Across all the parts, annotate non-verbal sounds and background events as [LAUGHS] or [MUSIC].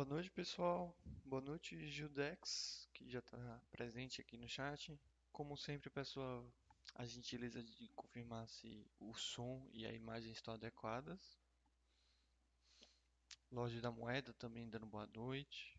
Boa noite, pessoal. Boa noite, Gildex, que já está presente aqui no chat. Como sempre, pessoal, a gentileza de confirmar se o som e a imagem estão adequadas. Loja da Moeda também dando boa noite.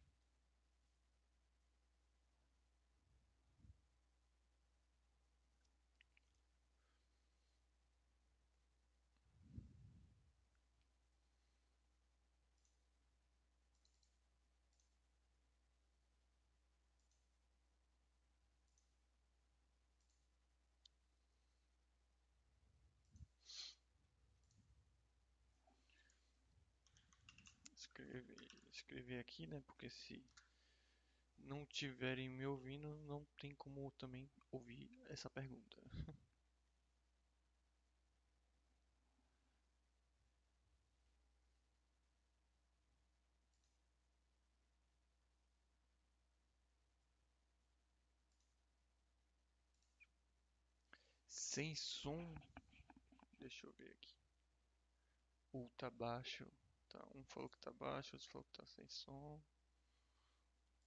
Escrever, escrever aqui, né? Porque se não tiverem me ouvindo, não tem como também ouvir essa pergunta. Sem som, deixa eu ver aqui. Tá baixo. Tá, um falou que tá baixo, outro falou que tá sem som.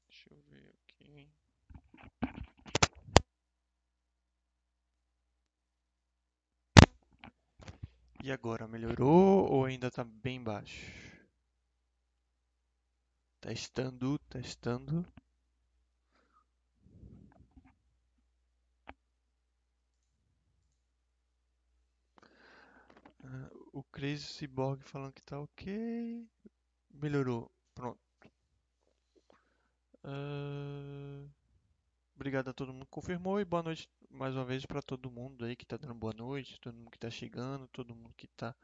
Deixa eu ver aqui. E agora, melhorou ou ainda tá bem baixo? Testando, testando. O Crazy Cyborg falando que tá ok. Melhorou. Pronto. Ah, obrigado a todo mundo que confirmou e boa noite mais uma vez para todo mundo aí que tá dando boa noite, todo mundo que tá chegando, todo mundo que tá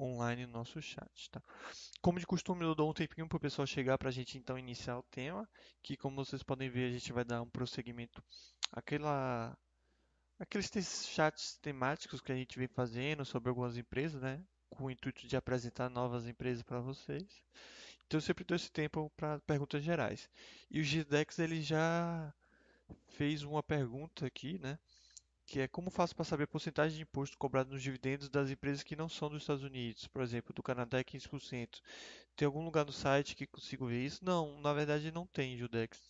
online no nosso chat, tá? Como de costume, eu dou um tempinho pro pessoal chegar pra gente então iniciar o tema, que como vocês podem ver, a gente vai dar um prosseguimento àquela aqueles chats temáticos que a gente vem fazendo sobre algumas empresas, né? Com o intuito de apresentar novas empresas para vocês. Então eu sempre dou esse tempo para perguntas gerais. E o Gidex ele já fez uma pergunta aqui, né? Que é como faço para saber a porcentagem de imposto cobrado nos dividendos das empresas que não são dos Estados Unidos? Por exemplo, do Canadá é 15%. Tem algum lugar no site que consigo ver isso? Não, na verdade não tem, Judex.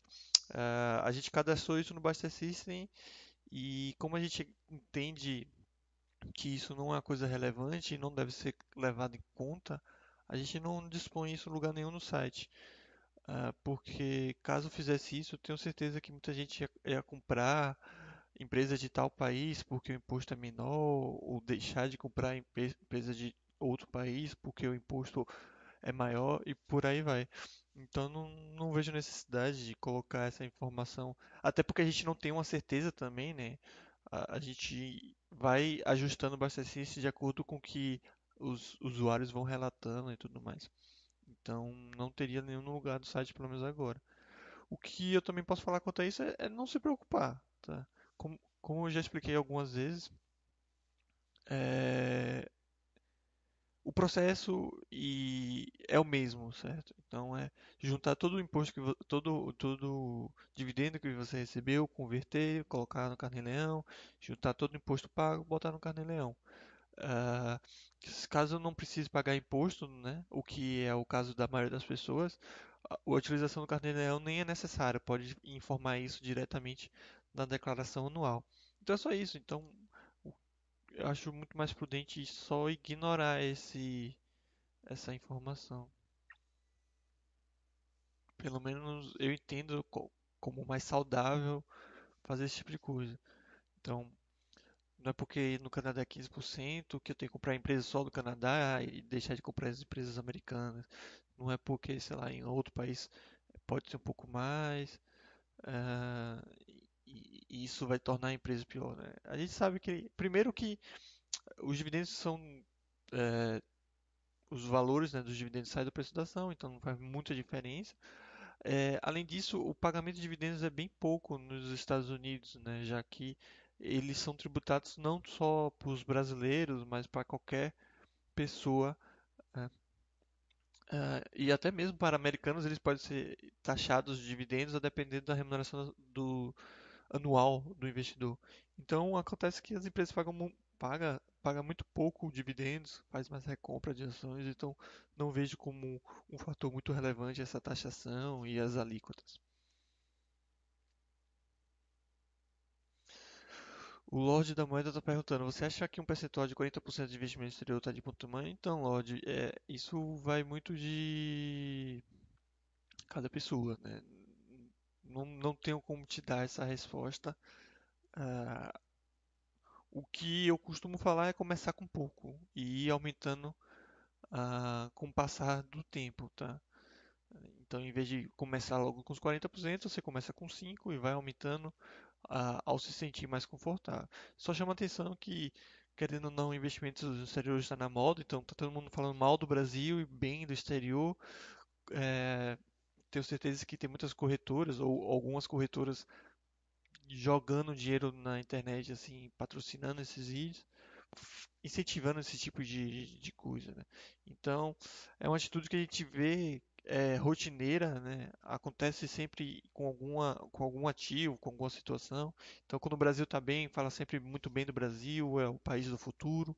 Ah, a gente cadastrou isso no Buster System e como a gente entende que isso não é uma coisa relevante e não deve ser levado em conta, a gente não dispõe isso em lugar nenhum no site. Ah, porque caso fizesse isso, tenho certeza que muita gente ia, ia comprar empresa de tal país porque o imposto é menor, ou deixar de comprar empre- empresa de outro país porque o imposto é maior e por aí vai. Então não, não vejo necessidade de colocar essa informação, até porque a gente não tem uma certeza também, né? A, a gente vai ajustando bastante isso de acordo com o que os usuários vão relatando e tudo mais. Então não teria nenhum lugar do site, pelo menos agora. O que eu também posso falar quanto a isso é, é não se preocupar, tá? Como, como eu já expliquei algumas vezes, é, o processo e é o mesmo, certo? Então é juntar todo o imposto que todo todo dividendo que você recebeu, converter, colocar no carnê-leão, juntar todo o imposto pago, botar no carnê-leão. Ah, caso não precise pagar imposto, né, o que é o caso da maioria das pessoas, a utilização do carnê-leão nem é necessária, pode informar isso diretamente na declaração anual. Então é só isso. Então eu acho muito mais prudente só ignorar esse essa informação. Pelo menos eu entendo co- como mais saudável fazer esse tipo de coisa. Então, não é porque no Canadá é 15% que eu tenho que comprar a empresa só do Canadá e deixar de comprar as empresas americanas. Não é porque, sei lá, em outro país pode ser um pouco mais. ah, e, isso vai tornar a empresa pior, né? A gente sabe que, primeiro que os dividendos são eh, os valores, né, dos dividendos saem do preço da ação, então não faz muita diferença. É, além disso, o pagamento de dividendos é bem pouco nos Estados Unidos, né, já que eles são tributados não só para os brasileiros, mas para qualquer pessoa. Ah, e até mesmo para americanos eles podem ser taxados de dividendos a depender da remuneração do anual do investidor. Então acontece que as empresas pagam paga muito pouco dividendos, faz mais recompra de ações, então não vejo como um fator muito relevante essa taxação e as alíquotas. O Lorde da Moeda está perguntando: você acha que um percentual de 40% de investimento exterior está de bom tamanho? Então, Lorde, é, isso vai muito de cada pessoa, né? Não, não tenho como te dar essa resposta. Ah, o que eu costumo falar é começar com pouco e ir aumentando ah, com o passar do tempo, tá? Então, em vez de começar logo com os 40%, você começa com 5% e vai aumentando ah, ao se sentir mais confortável. Só chama atenção que, querendo ou não, investimentos no exterior está na moda, então está todo mundo falando mal do Brasil e bem do exterior. É, tenho certeza que tem muitas corretoras ou algumas corretoras jogando dinheiro na internet, assim, patrocinando esses vídeos, incentivando esse tipo de, de coisa, né? Então, é uma atitude que a gente vê é, rotineira, né? Acontece sempre com alguma, com algum ativo, com alguma situação. Então, quando o Brasil está bem, fala sempre muito bem do Brasil, é o país do futuro.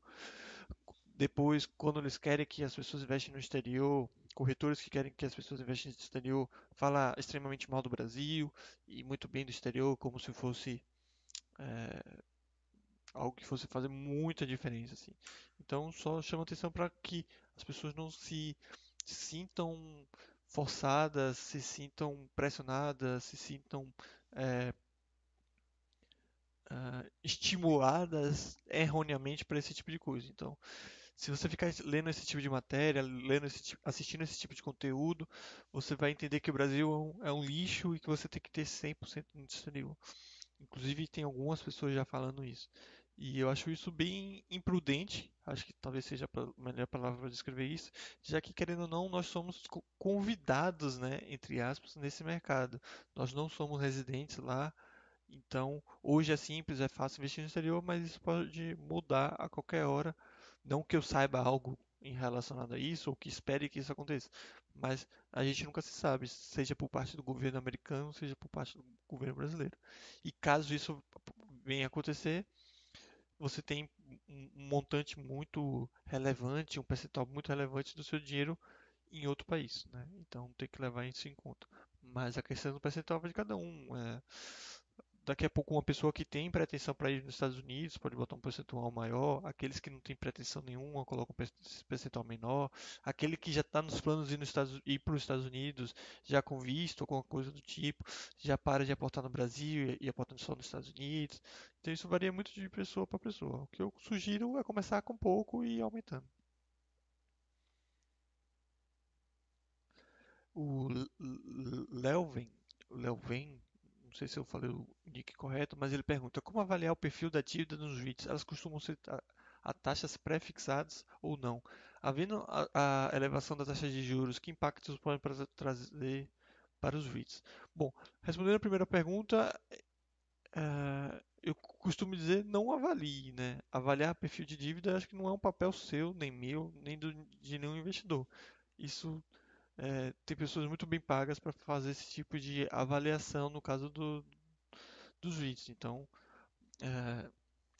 Depois, quando eles querem que as pessoas investem no exterior, corretores que querem que as pessoas investem no exterior, fala extremamente mal do Brasil e muito bem do exterior, como se fosse é, algo que fosse fazer muita diferença, assim. Então, só chama atenção para que as pessoas não se sintam forçadas, se sintam pressionadas, se sintam é, uh, estimuladas erroneamente para esse tipo de coisa. Então, se você ficar lendo esse tipo de matéria, lendo esse, assistindo esse tipo de conteúdo, você vai entender que o Brasil é um, é um lixo e que você tem que ter 100% no exterior. Inclusive, tem algumas pessoas já falando isso. E eu acho isso bem imprudente, acho que talvez seja a melhor palavra para descrever isso, já que, querendo ou não, nós somos convidados, né, entre aspas, nesse mercado. Nós não somos residentes lá, então hoje é simples, é fácil investir no exterior, mas isso pode mudar a qualquer hora. Não que eu saiba algo em relacionado a isso, ou que espere que isso aconteça, mas a gente nunca se sabe, seja por parte do governo americano, seja por parte do governo brasileiro. E caso isso venha acontecer, você tem um montante muito relevante, um percentual muito relevante do seu dinheiro em outro país, né? Então tem que levar isso em conta. Mas a questão do percentual vai de cada um. É daqui a pouco uma pessoa que tem pretensão para ir nos Estados Unidos pode botar um percentual maior, aqueles que não têm pretensão nenhuma colocam um percentual menor, aquele que já está nos planos de ir para os Estados Unidos, já com visto, alguma coisa do tipo, já para de aportar no Brasil e aportando só nos Estados Unidos. Então isso varia muito de pessoa para pessoa. O que eu sugiro é começar com pouco e ir aumentando. O Leuven, Leuven não sei se eu falei o nick correto, mas ele pergunta como avaliar o perfil da dívida nos REITs? Elas costumam ser a, a taxas pré-fixadas ou não? Havendo a, a, elevação da taxa de juros, que impactos podem trazer para os REITs? Bom, respondendo a primeira pergunta, é, eu costumo dizer não avalie, né? Avaliar perfil de dívida acho que não é um papel seu, nem meu, nem do, de nenhum investidor. Isso é, tem pessoas muito bem pagas para fazer esse tipo de avaliação no caso do, dos REITs. Então, é,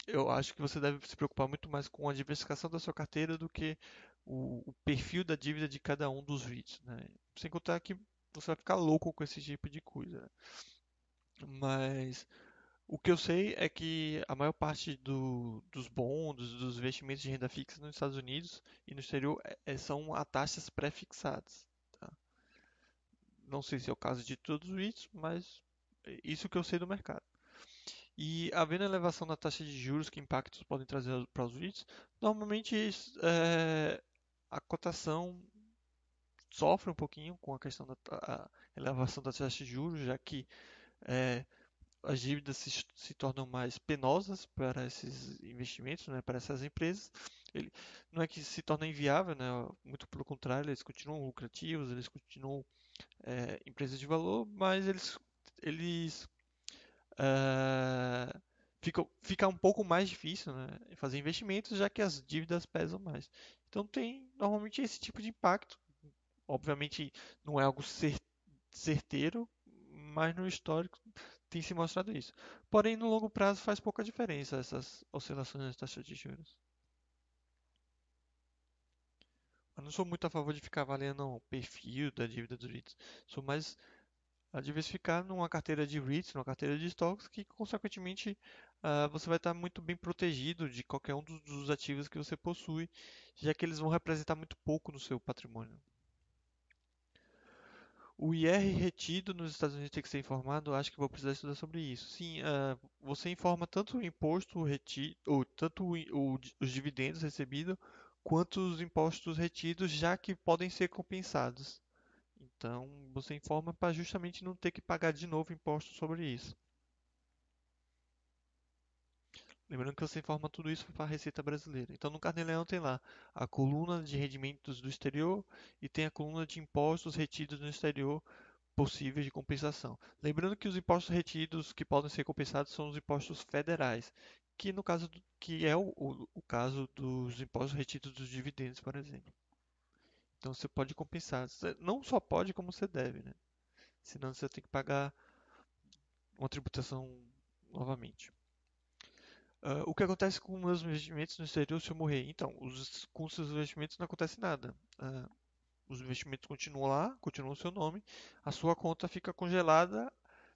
eu acho que você deve se preocupar muito mais com a diversificação da sua carteira do que o, o perfil da dívida de cada um dos REITs. Né? Sem contar que você vai ficar louco com esse tipo de coisa. Mas o que eu sei é que a maior parte do, dos bons, dos investimentos de renda fixa nos Estados Unidos e no exterior é, é são a taxas pré-fixadas. Não sei se é o caso de todos os REITs, mas isso que eu sei do mercado. E havendo elevação da taxa de juros, que impactos podem trazer para os REITs? Normalmente é, a cotação sofre um pouquinho com a questão da elevação da taxa de juros, já que é, as dívidas se, se, tornam mais penosas para esses investimentos, né, para essas empresas. Ele, não é que se torna inviável, né, muito pelo contrário, eles continuam lucrativos, eles continuam é, empresas de valor, mas eles, eles uh, fica, fica um pouco mais difícil né, fazer investimentos, já que as dívidas pesam mais. Então tem normalmente esse tipo de impacto. Obviamente não é algo certeiro, mas no histórico tem se mostrado isso. Porém, no longo prazo faz pouca diferença essas oscilações das taxas de juros. Eu não sou muito a favor de ficar avaliando o perfil da dívida dos REITs. Sou mais a diversificar numa carteira de REITs, numa carteira de estoques, que consequentemente uh, você vai estar muito bem protegido de qualquer um dos, dos ativos que você possui, já que eles vão representar muito pouco no seu patrimônio. O IR retido nos Estados Unidos tem que ser informado, acho que vou precisar estudar sobre isso. Sim, uh, você informa tanto o imposto retido, ou tanto o, o, os dividendos recebidos, quanto os impostos retidos, já que podem ser compensados. Então, você informa para justamente não ter que pagar de novo imposto sobre isso. Lembrando que você informa tudo isso para a Receita Brasileira. Então, no Carnê-Leão tem lá a coluna de rendimentos do exterior e tem a coluna de impostos retidos no exterior possíveis de compensação. Lembrando que os impostos retidos que podem ser compensados são os impostos federais, que no caso do, que é o, o, o caso dos impostos retidos dos dividendos, por exemplo. Então você pode compensar. Você não só pode, como você deve, né? Senão você tem que pagar uma tributação novamente. Uh, o que acontece com meus investimentos no exterior se eu morrer? Então, os, com seus investimentos não acontece nada. Uh, os investimentos continuam lá, continuam o seu nome, a sua conta fica congelada.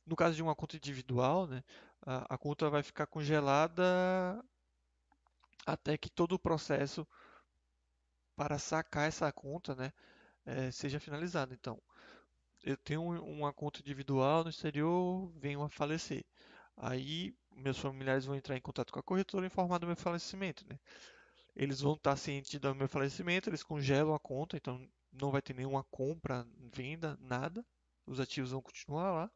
No caso de uma conta individual, né, a, conta vai ficar congelada até que todo o processo para sacar essa conta né, é, seja finalizado. Então, eu tenho uma conta individual no exterior, venho a falecer. Aí meus familiares vão entrar em contato com a corretora e informar do meu falecimento, né? Eles vão estar cientes do meu falecimento, eles congelam a conta, então não vai ter nenhuma compra, venda, nada. Os ativos vão continuar lá.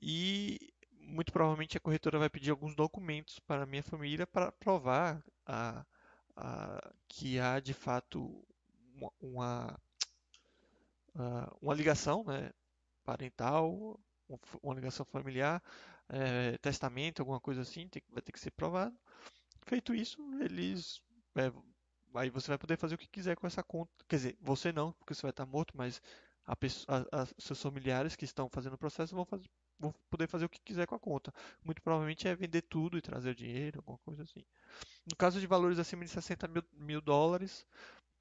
E muito provavelmente a corretora vai pedir alguns documentos para a minha família para provar a, a, que há de fato uma, uma, uma ligação né, parental, uma ligação familiar é, testamento, alguma coisa assim, tem, vai ter que ser provado. Feito isso, eles. É, aí você vai poder fazer o que quiser com essa conta. Quer dizer, você não, porque você vai estar morto, mas a pessoa, a, a, seus familiares que estão fazendo o processo vão, fazer, vão poder fazer o que quiser com a conta. Muito provavelmente é vender tudo e trazer o dinheiro, alguma coisa assim. No caso de valores acima de 60 mil, mil dólares,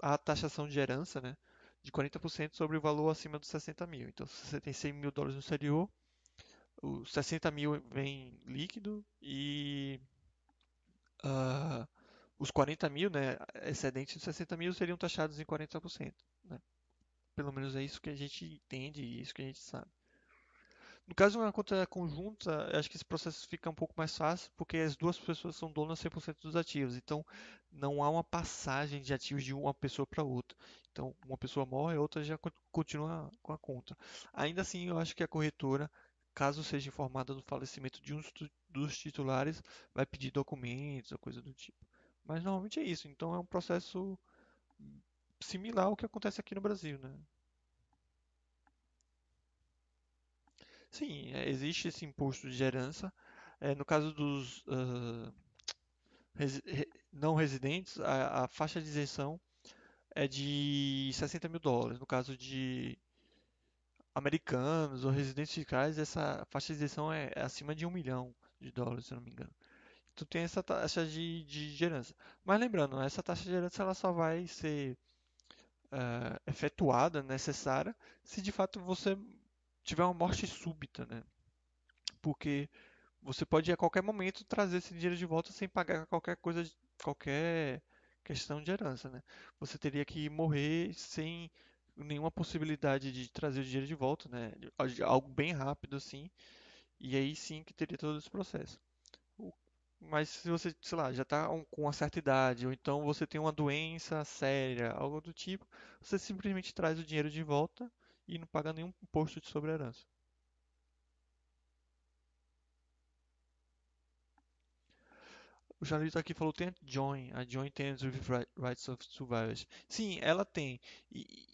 a taxação de herança, né? De 40% sobre o valor acima dos 60 mil. Então, se você tem 100 mil dólares no exterior, os 60 mil vem líquido e uh, os 40 mil, né, excedentes de 60 mil seriam taxados em 40%. Né? Pelo menos é isso que a gente entende e isso que a gente sabe. No caso de uma conta conjunta, acho que esse processo fica um pouco mais fácil, porque as duas pessoas são donas 100% dos ativos. Então, não há uma passagem de ativos de uma pessoa para outra. Então, uma pessoa morre, a outra já continua com a conta. Ainda assim, eu acho que a corretora caso seja informada do falecimento de um dos titulares, vai pedir documentos ou coisa do tipo. Mas normalmente é isso, então é um processo similar ao que acontece aqui no Brasil, né? Sim, é, existe esse imposto de herança. É, no caso dos uh, resi não residentes, a, a, faixa de isenção é de 60 mil dólares. No caso de americanos ou residentes fiscais, essa faixa de isenção é, é acima de um milhão de dólares, se não me engano. Tu tem essa taxa de, de herança. Mas lembrando, essa taxa de herança ela só vai ser uh, efetuada, necessária, se de fato você tiver uma morte súbita, né? Porque você pode a qualquer momento trazer esse dinheiro de volta sem pagar qualquer coisa, qualquer questão de herança, né? Você teria que morrer sem nenhuma possibilidade de trazer o dinheiro de volta, né? Algo bem rápido assim. E aí sim que teria todo esse processo. Mas se você, sei lá, já está com uma certa idade, ou então você tem uma doença séria, algo do tipo, você simplesmente traz o dinheiro de volta e não paga nenhum imposto de sobre herança. O Charlito aqui falou tem a Join, a Join Tenants with Rights of Survivors. Sim, ela tem. E,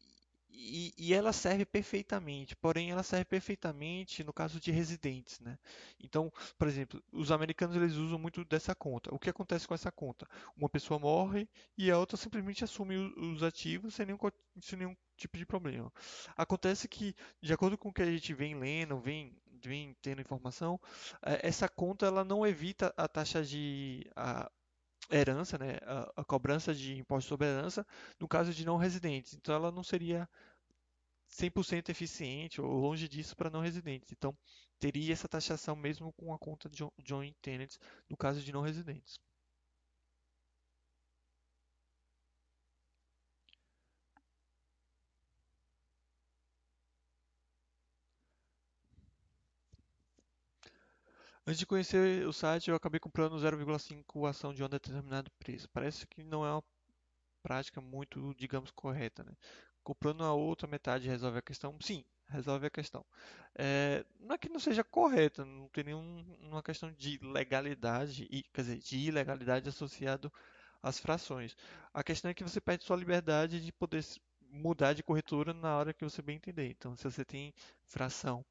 e, e, ela serve perfeitamente, porém ela serve perfeitamente no caso de residentes, né? Então, por exemplo, os americanos eles usam muito dessa conta. O que acontece com essa conta? Uma pessoa morre e a outra simplesmente assume os ativos sem nenhum, sem nenhum tipo de problema. Acontece que, de acordo com o que a gente vem lendo, vem vem tendo informação, é, essa conta ela não evita a taxa de a herança, né, a, a cobrança de imposto sobre herança no caso de não residentes. Então ela não seria 100% eficiente ou longe disso para não residentes. Então teria essa taxação mesmo com a conta de joint tenants no caso de não residentes. Antes de conhecer o site, eu acabei comprando 0,5 ação de um determinado preço. Parece que não é uma prática muito, digamos, correta, né? Comprando a outra metade resolve a questão? Sim, resolve a questão. É, não é que não seja correta, não tem nenhuma questão de legalidade, quer dizer, de ilegalidade associado às frações. A questão é que você perde sua liberdade de poder mudar de corretora na hora que você bem entender. Então, se você tem fração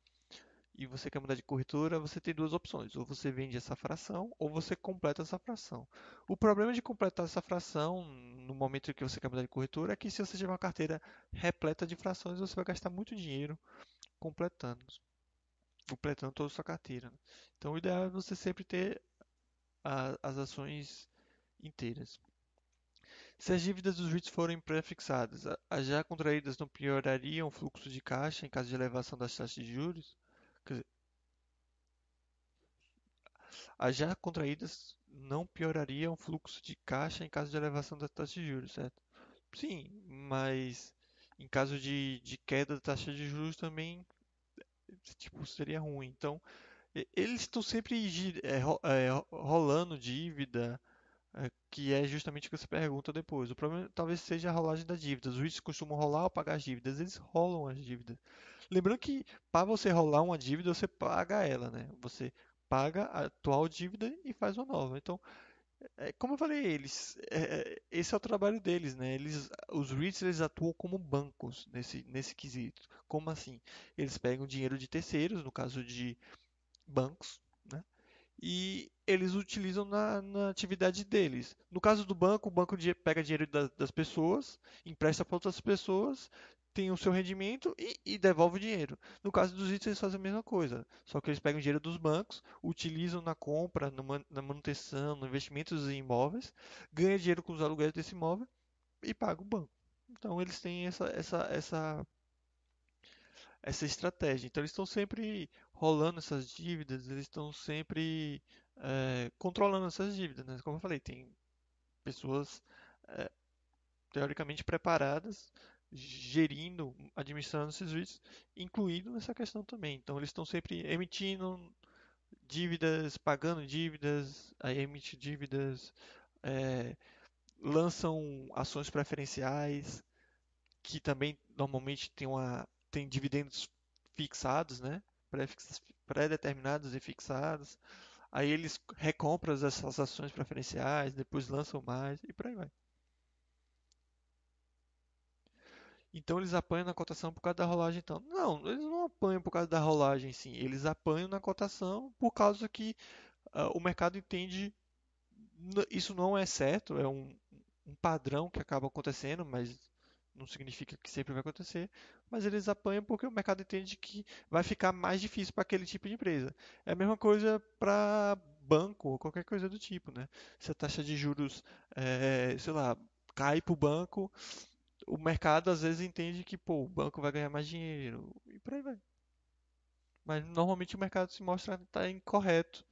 e você quer mudar de corretora, você tem duas opções. Ou você vende essa fração, ou você completa essa fração. O problema de completar essa fração no momento em que você quer mudar de corretora é que se você tiver uma carteira repleta de frações, você vai gastar muito dinheiro completando, completando toda a sua carteira. Então, o ideal é você sempre ter a, as ações inteiras. Se as dívidas dos REITs forem pré-fixadas, as já contraídas não piorariam o fluxo de caixa em caso de elevação das taxas de juros? As já contraídas não piorariam o fluxo de caixa em caso de elevação da taxa de juros, certo? Sim, mas em caso de, de queda da taxa de juros também tipo, seria ruim. Então, eles estão sempre é, é, rolando dívida, é, que é justamente o que você pergunta depois. O problema talvez seja a rolagem da dívida. Os REITs costumam rolar ou pagar as dívidas, eles rolam as dívidas. Lembrando que para você rolar uma dívida, você paga ela, né? Você paga a atual dívida e faz uma nova. Então, é, como eu falei, eles, é, esse é o trabalho deles, né? Eles, os REITs eles atuam como bancos nesse, nesse quesito. Como assim? Eles pegam dinheiro de terceiros, no caso de bancos, né? E eles utilizam na, na atividade deles. No caso do banco, o banco pega dinheiro das, das pessoas, empresta para outras pessoas, tem o seu rendimento e, e, devolve o dinheiro. No caso dos itens, eles fazem a mesma coisa, só que eles pegam o dinheiro dos bancos, utilizam na compra, na manutenção, no investimentos em imóveis, ganham dinheiro com os aluguéis desse imóvel e pagam o banco. Então eles têm essa, essa, essa, essa estratégia. Então eles estão sempre rolando essas dívidas, eles estão sempre é, controlando essas dívidas. Né? Como eu falei, tem pessoas é, teoricamente preparadas gerindo, administrando esses REITs, incluído nessa questão também. Então eles estão sempre emitindo dívidas, pagando dívidas, aí emite dívidas, é, lançam ações preferenciais, que também normalmente tem, uma, tem dividendos fixados, né? pré-determinados e fixados. Aí eles recompram essas ações preferenciais, depois lançam mais e por aí vai. Então eles apanham na cotação por causa da rolagem então. Não, eles não apanham por causa da rolagem sim, eles apanham na cotação por causa que uh, o mercado entende isso não é certo, é um, um, padrão que acaba acontecendo, mas não significa que sempre vai acontecer, mas eles apanham porque o mercado entende que vai ficar mais difícil para aquele tipo de empresa. É a mesma coisa para banco ou qualquer coisa do tipo, né? Se a taxa de juros, é, sei lá, cai para o banco, o mercado às vezes entende que pô, o banco vai ganhar mais dinheiro e por aí vai. Mas normalmente o mercado se mostra tá incorreto,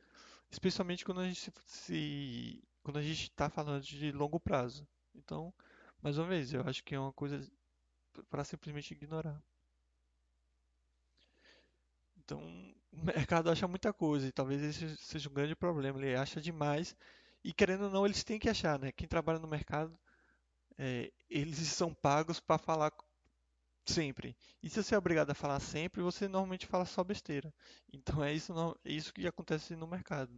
especialmente quando a gente se, quando a gente está falando de longo prazo. Então, mais uma vez, eu acho que é uma coisa para simplesmente ignorar. Então, o mercado acha muita coisa e talvez esse seja um grande problema. Ele acha demais e querendo ou não, eles têm que achar, né? Quem trabalha no mercado é, eles [LAUGHS] são pagos para falar sempre. E se você é obrigado a falar sempre, você normalmente fala só besteira. Então é isso, não, é isso que acontece no mercado.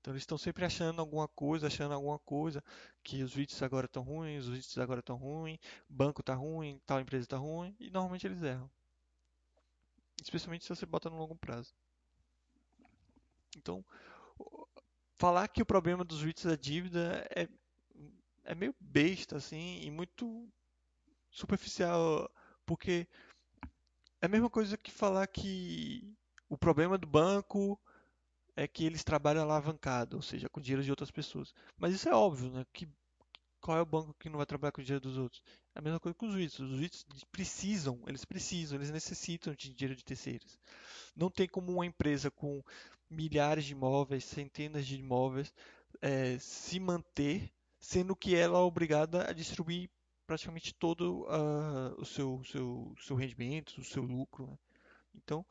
Então eles estão sempre achando alguma coisa, achando alguma coisa, que os vídeos agora estão ruins, os vídeos agora estão ruins, banco está ruim, tal empresa está ruim, e normalmente eles erram. Especialmente se você bota no longo prazo. Então, falar que o problema dos REITs é dívida é é meio besta, assim, e muito superficial, porque é a mesma coisa que falar que o problema do banco é que eles trabalham alavancado, ou seja, com dinheiro de outras pessoas. Mas isso é óbvio, né? Que, qual é o banco que não vai trabalhar com o dinheiro dos outros? É a mesma coisa com os REITs. Os REITs precisam, eles precisam, eles necessitam de dinheiro de terceiros. Não tem como uma empresa com milhares de imóveis, centenas de imóveis, é, se manter, sendo que ela é obrigada a distribuir praticamente todo uh, o seu, seu, seu rendimento, o seu lucro. Né? Então,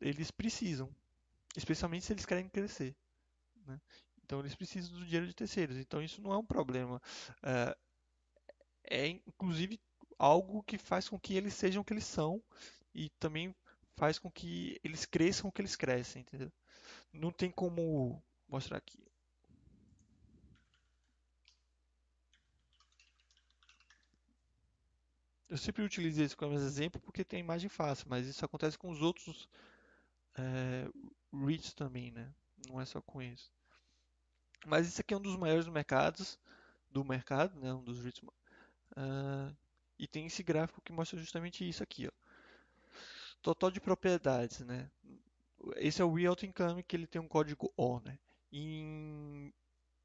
eles precisam, especialmente se eles querem crescer. Né? Então, eles precisam do dinheiro de terceiros. Então, isso não é um problema. Uh, é, inclusive, algo que faz com que eles sejam o que eles são e também faz com que eles cresçam o que eles crescem, entendeu? Não tem como mostrar aqui. Eu sempre utilizei isso como exemplo porque tem imagem fácil, mas isso acontece com os outros é, REITs também, né? Não é só com isso. Mas isso aqui é um dos maiores mercados do mercado, né? Um dos REITs. Uh, e tem esse gráfico que mostra justamente isso aqui, ó. Total de propriedades, né? Esse é o Realty Income que ele tem um código O, né? Em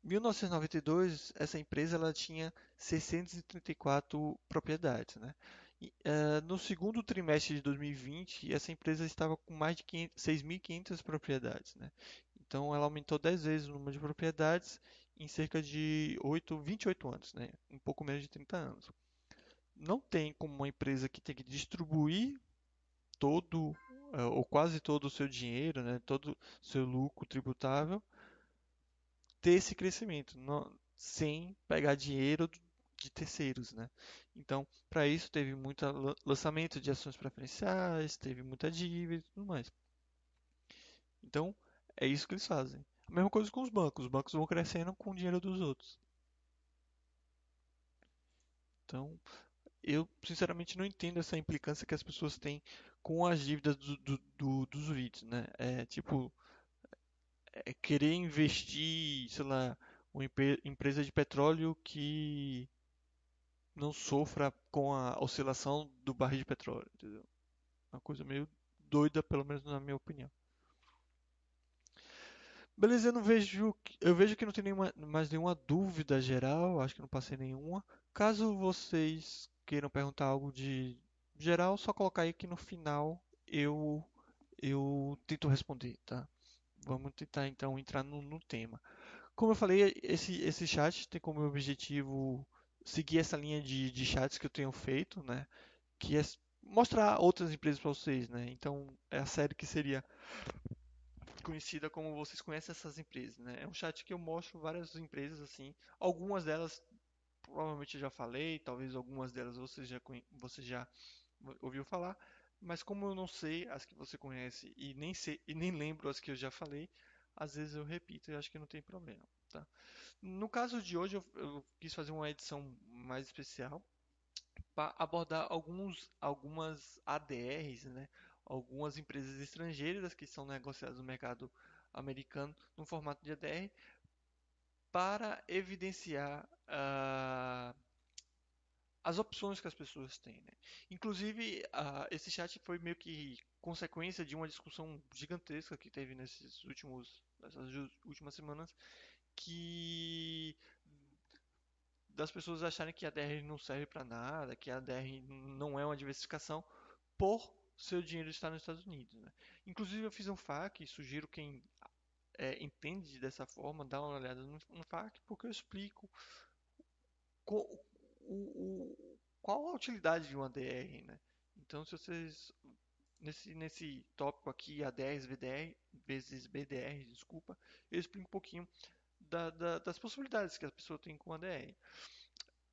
1992, essa empresa ela tinha 634 propriedades. Né? E, uh, no segundo trimestre de 2020, essa empresa estava com mais de 6.500 propriedades. Né? Então, ela aumentou 10 vezes o número de propriedades em cerca de 8, 28 anos, né? um pouco menos de 30 anos. Não tem como uma empresa que tem que distribuir todo uh, ou quase todo o seu dinheiro, né? todo o seu lucro tributável ter esse crescimento, sem pegar dinheiro de terceiros, né? Então, para isso teve muito lançamento de ações preferenciais, teve muita dívida e tudo mais. Então, é isso que eles fazem. A mesma coisa com os bancos. Os bancos vão crescendo com o dinheiro dos outros. Então, eu sinceramente não entendo essa implicância que as pessoas têm com as dívidas do, do, do, dos REITs, né? É tipo, é querer investir, sei lá, uma empresa de petróleo que não sofra com a oscilação do barril de petróleo, entendeu? Uma coisa meio doida, pelo menos na minha opinião. Beleza, eu não vejo, eu vejo que não tem nenhuma, mais nenhuma dúvida geral, acho que não passei nenhuma. Caso vocês queiram perguntar algo de geral, só colocar aí que no final eu eu tento responder, tá? Vamos tentar então entrar no, no tema. Como eu falei, esse, esse chat tem como objetivo seguir essa linha de, de chats que eu tenho feito, né? Que é mostrar outras empresas para vocês, né? Então, é a série que seria conhecida como vocês conhecem essas empresas, né? É um chat que eu mostro várias empresas assim, algumas delas provavelmente já falei, talvez algumas delas você já você já ouviu falar, mas como eu não sei as que você conhece e nem sei e nem lembro as que eu já falei, às vezes eu repito e acho que não tem problema, tá? No caso de hoje eu, eu quis fazer uma edição mais especial para abordar alguns algumas ADRs, né? Algumas empresas estrangeiras que são negociadas no mercado americano no formato de ADR para evidenciar uh, as opções que as pessoas têm. Né? Inclusive, uh, esse chat foi meio que consequência de uma discussão gigantesca que teve nesses últimos, nessas últimas semanas, que das pessoas acharem que a DR não serve para nada, que a DR não é uma diversificação por seu dinheiro estar nos Estados Unidos. Né? Inclusive, eu fiz um FAQ, sugiro quem é, entende dessa forma, dá uma olhada no, FAQ, porque eu explico o, o, qual a utilidade de uma DR, né? Então, se vocês nesse nesse tópico aqui A10 VDR vezes BDR, desculpa, eu explico um pouquinho da, da, das possibilidades que a pessoa tem com a DR.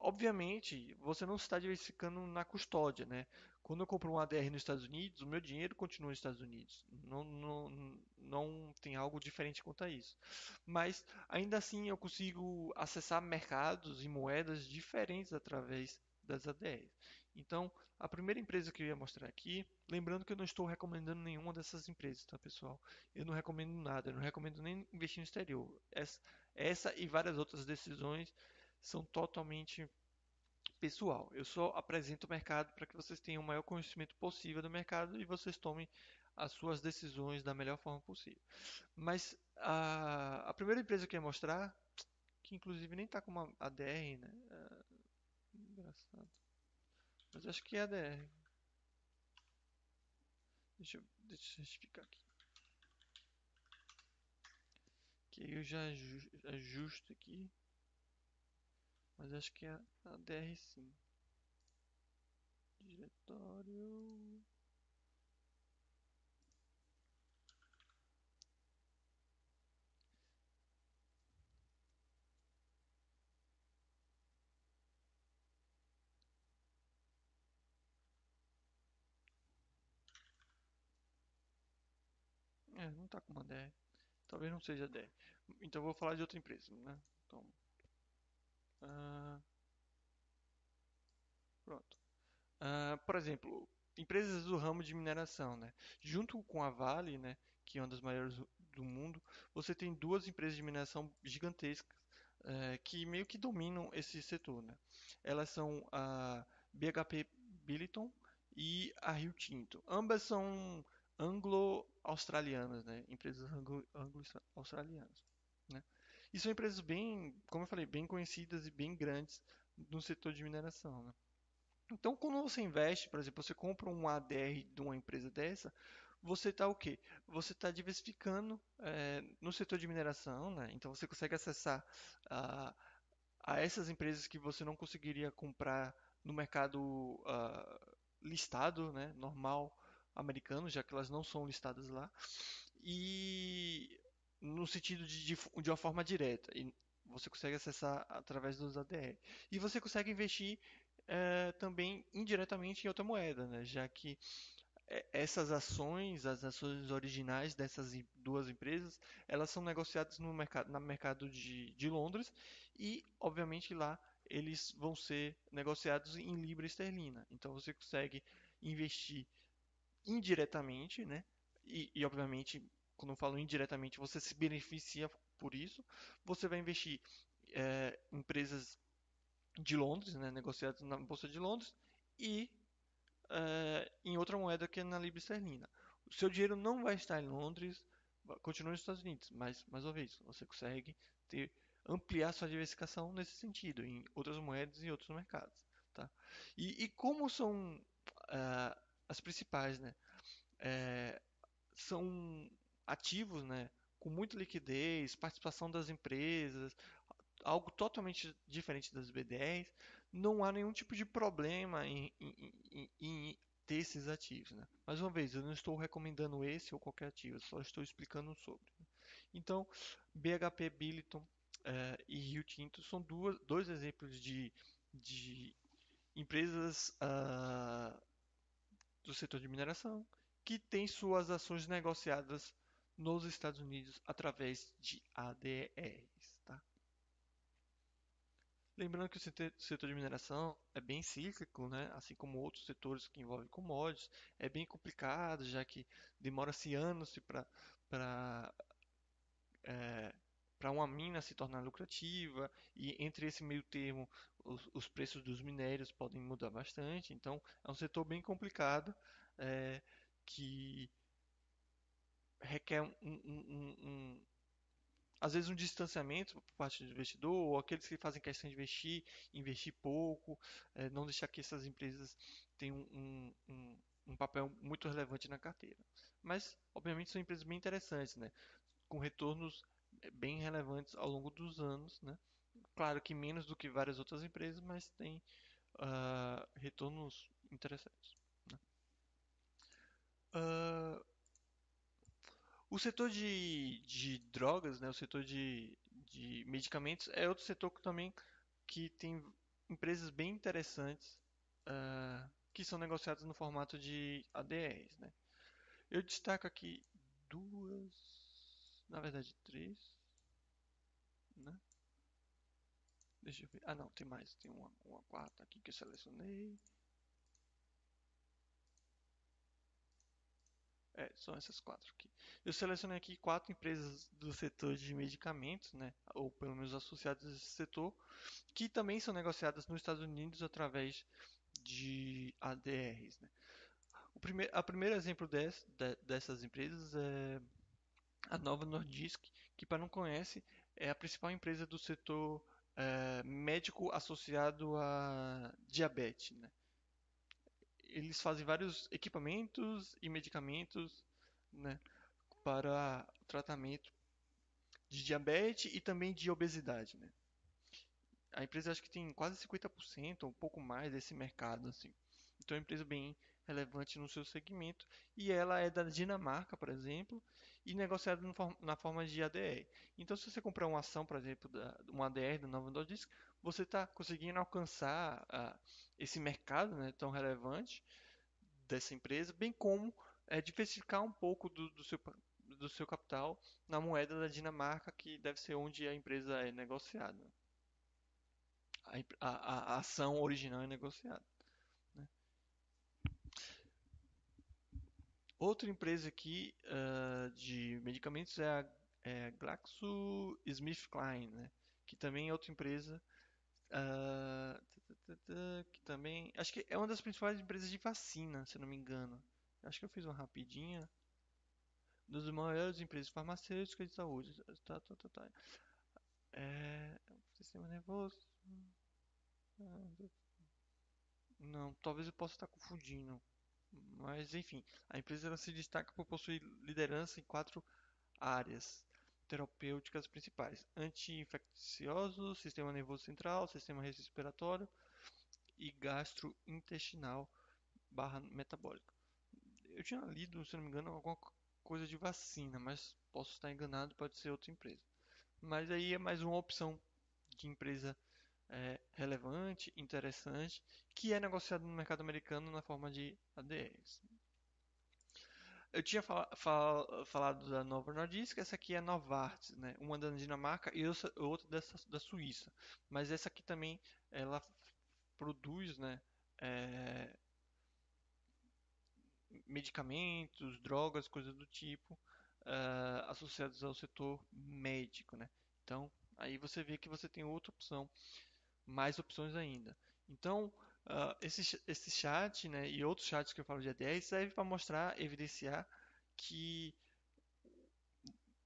Obviamente, você não está diversificando na custódia, né? Quando eu compro um ADR nos Estados Unidos, o meu dinheiro continua nos Estados Unidos. Não, não, não tem algo diferente quanto a isso. Mas, ainda assim, eu consigo acessar mercados e moedas diferentes através das ADRs. Então, a primeira empresa que eu ia mostrar aqui, lembrando que eu não estou recomendando nenhuma dessas empresas, tá pessoal? Eu não recomendo nada, eu não recomendo nem investir no exterior. Essa, essa e várias outras decisões são totalmente pessoal. Eu só apresento o mercado para que vocês tenham o maior conhecimento possível do mercado e vocês tomem as suas decisões da melhor forma possível. Mas a, a primeira empresa que eu ia mostrar, que inclusive nem está com uma ADR, né? É, engraçado. Mas acho que é ADR. Deixa eu, deixa eu explicar aqui. Que eu já ajusto aqui. Mas acho que é a DR sim. Diretório. É, não tá com uma DR. Talvez não seja DR. Então vou falar de outra empresa, né? Então, uh, pronto. Uh, por exemplo, empresas do ramo de mineração, né? Junto com a Vale, né, que é uma das maiores do mundo, você tem duas empresas de mineração gigantescas uh, que meio que dominam esse setor, né? Elas são a BHP Billiton e a Rio Tinto. Ambas são anglo-australianas, né? Empresas anglo-australianas? E são empresas bem, como eu falei, bem conhecidas e bem grandes no setor de mineração, né? Então, quando você investe, por exemplo, você compra um ADR de uma empresa dessa, você está o quê? Você está diversificando é, no setor de mineração, né? Então, você consegue acessar a, essas empresas que você não conseguiria comprar no mercado uh, listado, né? Normal, americano, já que elas não são listadas lá. E no sentido de, de, de uma forma direta. E você consegue acessar através dos ADR. E você consegue investir é, também indiretamente em outra moeda, né? já que é, essas ações, as ações originais dessas duas empresas, elas são negociadas no mercado, no mercado de, de Londres e, obviamente, lá eles vão ser negociados em libra esterlina. Então você consegue investir indiretamente, né? E, e, obviamente, quando eu falo indiretamente, você se beneficia por isso. Você vai investir é, em empresas de Londres, né, negociadas na Bolsa de Londres, e é, em outra moeda que é na libra esterlina. O seu dinheiro não vai estar em Londres, continua nos Estados Unidos, mas, mais uma vez, você consegue ter, ampliar sua diversificação nesse sentido, em outras moedas e outros mercados. Tá? E, e como são uh, as principais, né? É, são ativos, né? Com muita liquidez, participação das empresas, algo totalmente diferente das BDRs, não há nenhum tipo de problema em, em, em, em ter esses ativos. Né? Mais uma vez, eu não estou recomendando esse ou qualquer ativo, só estou explicando sobre. Né? Então, BHP Billiton é, e Rio Tinto são duas, dois exemplos de, de empresas uh, do setor de mineração que tem suas ações negociadas nos Estados Unidos através de ADRs. Tá? Lembrando que o setor de mineração é bem cíclico, né? assim como outros setores que envolvem commodities, é bem complicado, já que demora-se anos para é, para uma mina se tornar lucrativa e entre esse meio termo os, os, preços dos minérios podem mudar bastante. Então é um setor bem complicado é, que requer um, um, um, às vezes um distanciamento por parte do investidor ou aqueles que fazem questão de investir, investir pouco, é, não deixar que essas empresas tenham um, um, um papel muito relevante na carteira. Mas, obviamente, são empresas bem interessantes, né? com retornos bem relevantes ao longo dos anos, né? Claro que menos do que várias outras empresas, mas tem uh, retornos interessantes. Né? Uh, o setor de, de drogas, né, o setor de, de medicamentos é outro setor que também que tem empresas bem interessantes uh, que são negociadas no formato de ADRs. Né? Eu destaco aqui duas na verdade, três. Né? Deixa eu ver. Ah, não, tem mais. Tem uma, uma quarta aqui que eu selecionei. É, são essas quatro aqui. Eu selecionei aqui quatro empresas do setor de medicamentos, né, ou pelo menos associadas a esse setor, que também são negociadas nos Estados Unidos através de ADRs. Né. O primeiro, a primeiro exemplo des, de, dessas empresas é a Nova Nordisk, que para não conhece é a principal empresa do setor é, médico associado a diabetes. Né? Eles fazem vários equipamentos e medicamentos né, para tratamento de diabetes e também de obesidade. Né? A empresa acho que tem quase 50% ou um pouco mais desse mercado. Assim. Então é uma empresa bem relevante no seu segmento e ela é da Dinamarca, por exemplo, e negociada na forma de ADR. Então, se você comprar uma ação, por exemplo, da, uma ADR da Nova Nordisk, você está conseguindo alcançar uh, esse mercado né, tão relevante dessa empresa, bem como é, diversificar um pouco do, do, seu, do seu capital na moeda da Dinamarca, que deve ser onde a empresa é negociada. A, a, a ação original é negociada. Outra empresa aqui uh, de medicamentos é a é GlaxoSmithKline, né? que também é outra empresa uh, que também acho que é uma das principais empresas de vacina, se não me engano. Acho que eu fiz uma rapidinha das maiores empresas farmacêuticas de saúde. Tá, tá, tá, tá. É, sistema nervoso. Não, talvez eu possa estar confundindo. Mas enfim, a empresa se destaca por possuir liderança em quatro áreas terapêuticas principais: anti-infeccioso, sistema nervoso central, sistema respiratório e gastrointestinal barra metabólico. Eu tinha lido, se não me engano, alguma coisa de vacina, mas posso estar enganado, pode ser outra empresa. Mas aí é mais uma opção de empresa é, relevante, interessante, que é negociado no mercado americano na forma de ADRs. Eu tinha fal fal falado da Nova Nordisk, essa aqui é a Novartis, né? uma da Dinamarca e outra dessa, da Suíça. Mas essa aqui também ela produz né, é, medicamentos, drogas, coisas do tipo, uh, associados ao setor médico. Né? Então, aí você vê que você tem outra opção mais opções ainda. Então, uh, esse, esse chat né, e outros chats que eu falo de ADR serve para mostrar, evidenciar que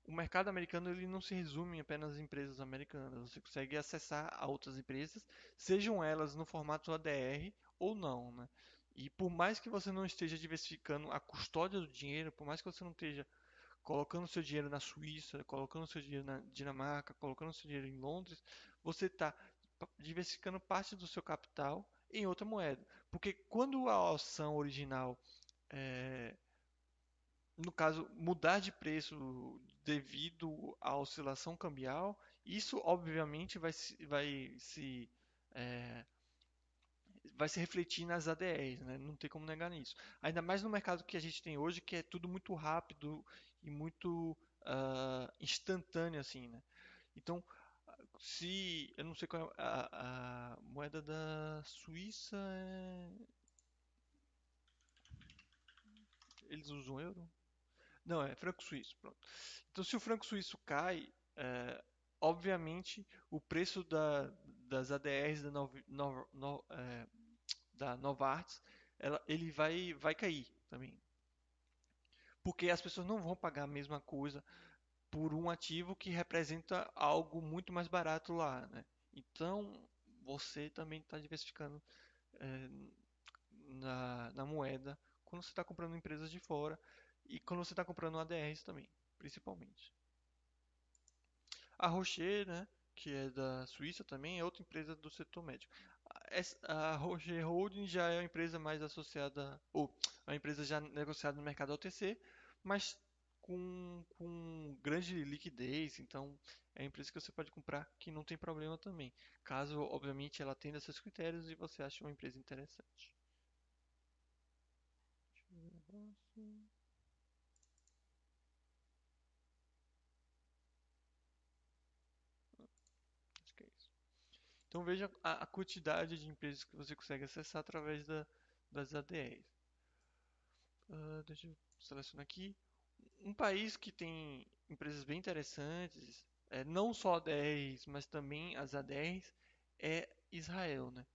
o mercado americano ele não se resume apenas às empresas americanas. Você consegue acessar a outras empresas, sejam elas no formato ADR ou não. Né? E por mais que você não esteja diversificando a custódia do dinheiro, por mais que você não esteja colocando seu dinheiro na Suíça, colocando seu dinheiro na Dinamarca, colocando seu dinheiro em Londres, você está diversificando parte do seu capital em outra moeda. Porque quando a ação original, é, no caso, mudar de preço devido à oscilação cambial, isso obviamente vai, vai se é, vai se refletir nas ADRs, né? não tem como negar nisso. Ainda mais no mercado que a gente tem hoje, que é tudo muito rápido e muito uh, instantâneo assim, né? Então, se eu não sei qual é a, a moeda da Suíça é... eles usam euro? Não, é franco suíço, pronto. Então se o franco suíço cai, é, obviamente o preço da, das ADRs da, Nov, no, no, é, da Novartis, ela, ele vai, vai cair também. Porque as pessoas não vão pagar a mesma coisa por um ativo que representa algo muito mais barato lá, né? Então você também está diversificando é, na, na, moeda quando você está comprando empresas de fora e quando você está comprando ADRs também, principalmente. A Rocher, né, que é da Suíça também, é outra empresa do setor médico. A Rocher Holding já é uma empresa mais associada, ou uma empresa já negociada no mercado OTC, mas com, com grande liquidez, então é empresa que você pode comprar que não tem problema também. Caso, obviamente, ela tenha esses critérios e você ache uma empresa interessante. Acho que é isso. Então veja a, a, quantidade de empresas que você consegue acessar através da, das ADRs. Uh, ah, deixa eu selecionar aqui um país que tem empresas bem interessantes, é, não só a 10 mas também as A10, é Israel, né?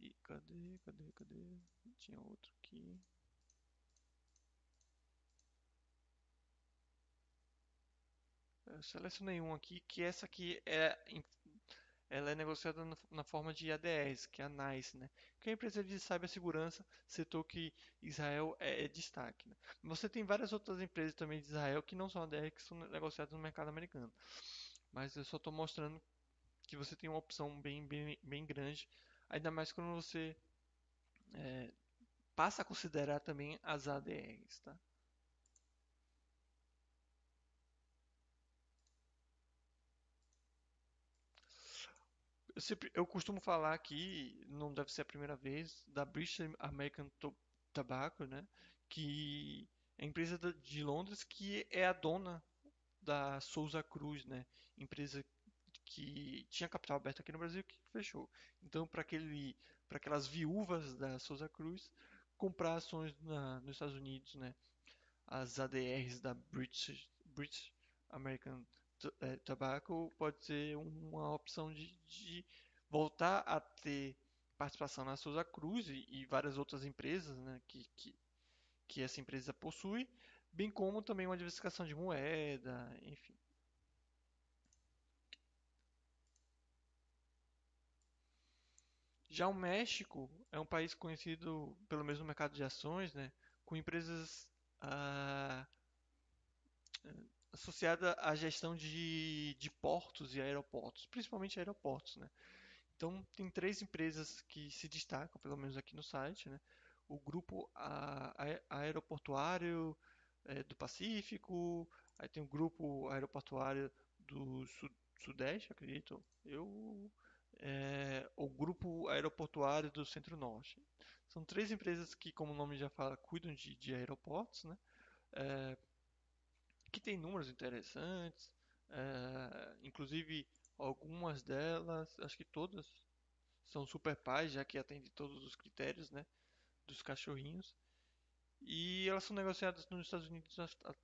E cadê, cadê, cadê? Tinha outro aqui. Eu selecionei um aqui, que essa aqui é ela é negociada na forma de ADRs, que é a NICE, né? que é a empresa de cibersegurança, setor que Israel é, é destaque. Né? Você tem várias outras empresas também de Israel que não são ADR, que são negociadas no mercado americano. Mas eu só estou mostrando que você tem uma opção bem, bem, bem grande, ainda mais quando você é, passa a considerar também as ADRs. Tá? Sempre, eu costumo falar aqui, não deve ser a primeira vez, da British American Tobacco, né? Que é a empresa de Londres que é a dona da Souza Cruz, né? Empresa que tinha capital aberto aqui no Brasil que fechou. Então, para aquele, para aquelas viúvas da Souza Cruz comprar ações na, nos Estados Unidos, né? As ADRs da British, British American é, Tobacco pode ser uma opção de, de voltar a ter participação na Souza Cruz e, e várias outras empresas né, que, que, que, essa empresa possui, bem como também uma diversificação de moeda, enfim. Já o México é um país conhecido pelo mesmo mercado de ações, né, com empresas ah, associada à gestão de, de portos e aeroportos, principalmente aeroportos, né? Então, tem três empresas que se destacam, pelo menos aqui no site, né? O grupo aeroportuário é, do Pacífico, aí tem o grupo aeroportuário do Sudeste, acredito, eu, é, o grupo aeroportuário do Centro-Norte. São três empresas que, como o nome já fala, cuidam de, de aeroportos, né? É, que tem números interessantes, é, inclusive algumas delas, acho que todas são super pais, já que atende todos os critérios, né, dos cachorrinhos. E elas são negociadas nos Estados Unidos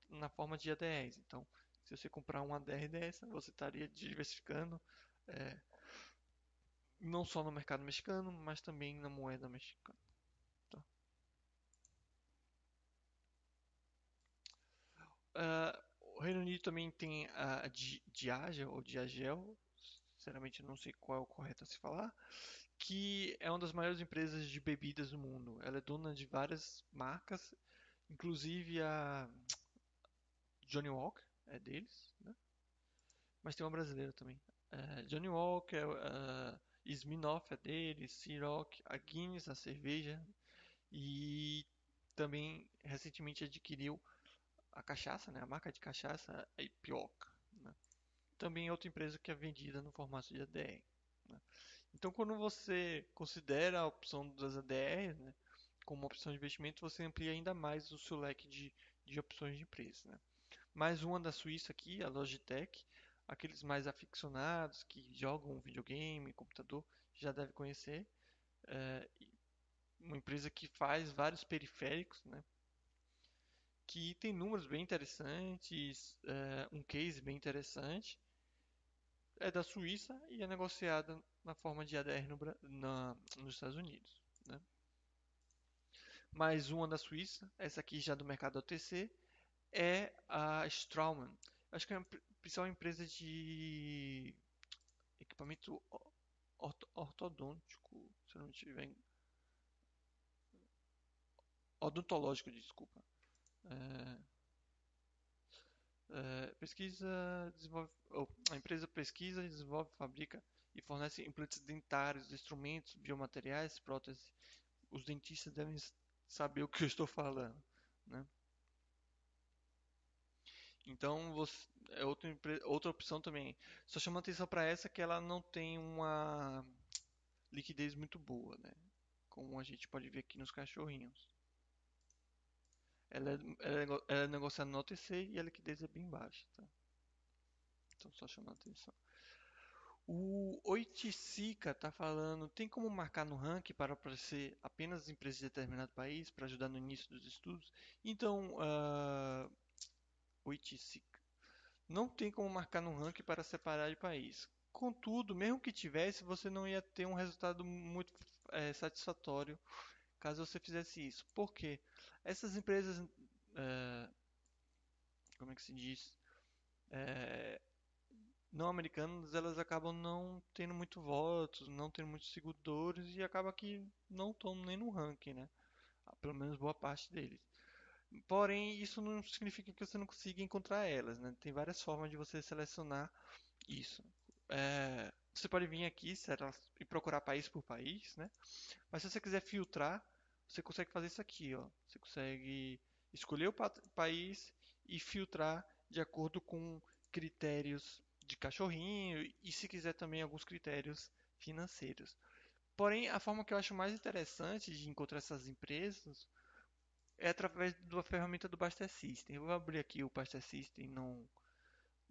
na, forma de ADRs. Então, se você comprar um ADR dessa, você estaria diversificando é, não só no mercado mexicano, mas também na moeda mexicana. Uh, o Reino Unido também tem a Diageo, ou Diageo, sinceramente não sei qual é o correto a se falar, que é uma das maiores empresas de bebidas do mundo. Ela é dona de várias marcas, inclusive a Johnny Walker é deles, né? mas tem uma brasileira também. Uh, Johnny Walker, uh, Smirnoff é deles, Ciroc, a Guinness, a cerveja, e também recentemente adquiriu a cachaça, né, a marca de cachaça é Ipioca. Né? Também é outra empresa que é vendida no formato de ADR. Né? Então, quando você considera a opção das ADRs né, como opção de investimento, você amplia ainda mais o seu leque de, de opções de empresa. Né? Mais uma da Suíça aqui, a Logitech, aqueles mais aficionados que jogam videogame, computador, já devem conhecer. É, uma empresa que faz vários periféricos, né, que tem números bem interessantes, é, um case bem interessante. É da Suíça e é negociada na forma de ADR no, na, nos Estados Unidos. Né? Mais uma da Suíça, essa aqui já do mercado OTC, é a Straumann. Acho que é a principal empresa de equipamento ortodôntico, se eu não estiver odontológico, desculpa. É, é, pesquisa, desenvolve, a empresa pesquisa, desenvolve, fabrica e fornece implantes dentários, instrumentos, biomateriais, próteses. Os dentistas devem saber o que eu estou falando, né? Então, você, é outra, outra opção também. Só chama atenção para essa que ela não tem uma liquidez muito boa, né? Como a gente pode ver aqui nos cachorrinhos. Ela é, ela, é, ela é no OTC e a liquidez é bem baixa, tá? Então só chamando atenção. O Oiticica está falando, tem como marcar no ranking para aparecer apenas empresas de determinado país para ajudar no início dos estudos? Então, uh, Oiticica, não tem como marcar no ranking para separar de país. Contudo, mesmo que tivesse, você não ia ter um resultado muito é, satisfatório caso você fizesse isso. Por quê? Essas empresas, é, como é que se diz? é, não americanas, elas acabam não tendo muito votos, não tendo muitos seguidores e acaba que não estão nem no ranking, né? Ah, Pelo menos boa parte deles. Porém, isso não significa que você não consiga encontrar elas, né? Tem várias formas de você selecionar isso. É, você pode vir aqui e procurar país por país, né? Mas se você quiser filtrar, você consegue fazer isso aqui, ó. Você consegue escolher o pa- país e filtrar de acordo com critérios de cachorrinho e se quiser também alguns critérios financeiros. Porém, a forma que eu acho mais interessante de encontrar essas empresas é através da ferramenta do Buster System. Eu vou abrir aqui o Buster System num,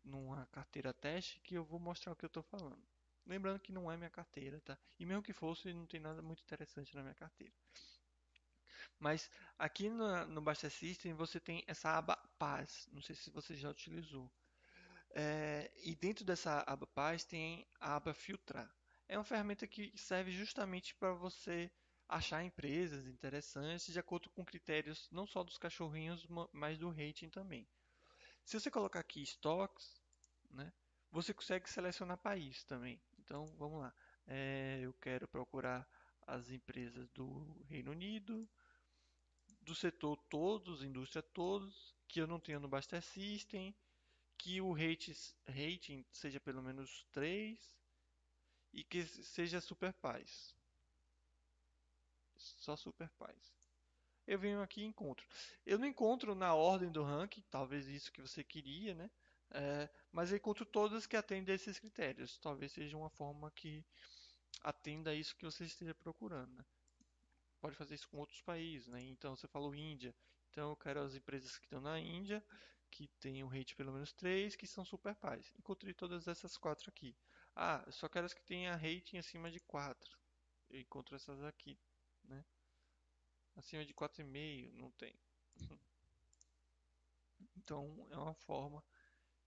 numa carteira teste que eu vou mostrar o que eu estou falando. Lembrando que não é minha carteira, tá? E mesmo que fosse, não tem nada muito interessante na minha carteira. Mas aqui no, no System você tem essa aba Paz. Não sei se você já utilizou. É, e dentro dessa aba Paz tem a aba Filtrar. É uma ferramenta que serve justamente para você achar empresas interessantes de acordo com critérios não só dos cachorrinhos, ma- mas do rating também. Se você colocar aqui estoques, né, você consegue selecionar país também. Então, vamos lá. É, eu quero procurar as empresas do Reino Unido, do setor todos, indústria todos, que eu não tenho no Buster System, que o rating seja pelo menos 3 e que seja super paz. Só super paz. Eu venho aqui e encontro. Eu não encontro na ordem do ranking, talvez isso que você queria, né? É, mas encontro todas que atendem a esses critérios. Talvez seja uma forma que atenda a isso que você esteja procurando, né? Pode fazer isso com outros países, né? Então você falou Índia. Então eu quero as empresas que estão na Índia, que têm um rate pelo menos 3, que são super pais. Encontrei todas essas quatro aqui. Ah, eu só quero as que tenham rating acima de 4. Eu encontro essas aqui, né? Acima de 4,5 não tem. Então é uma forma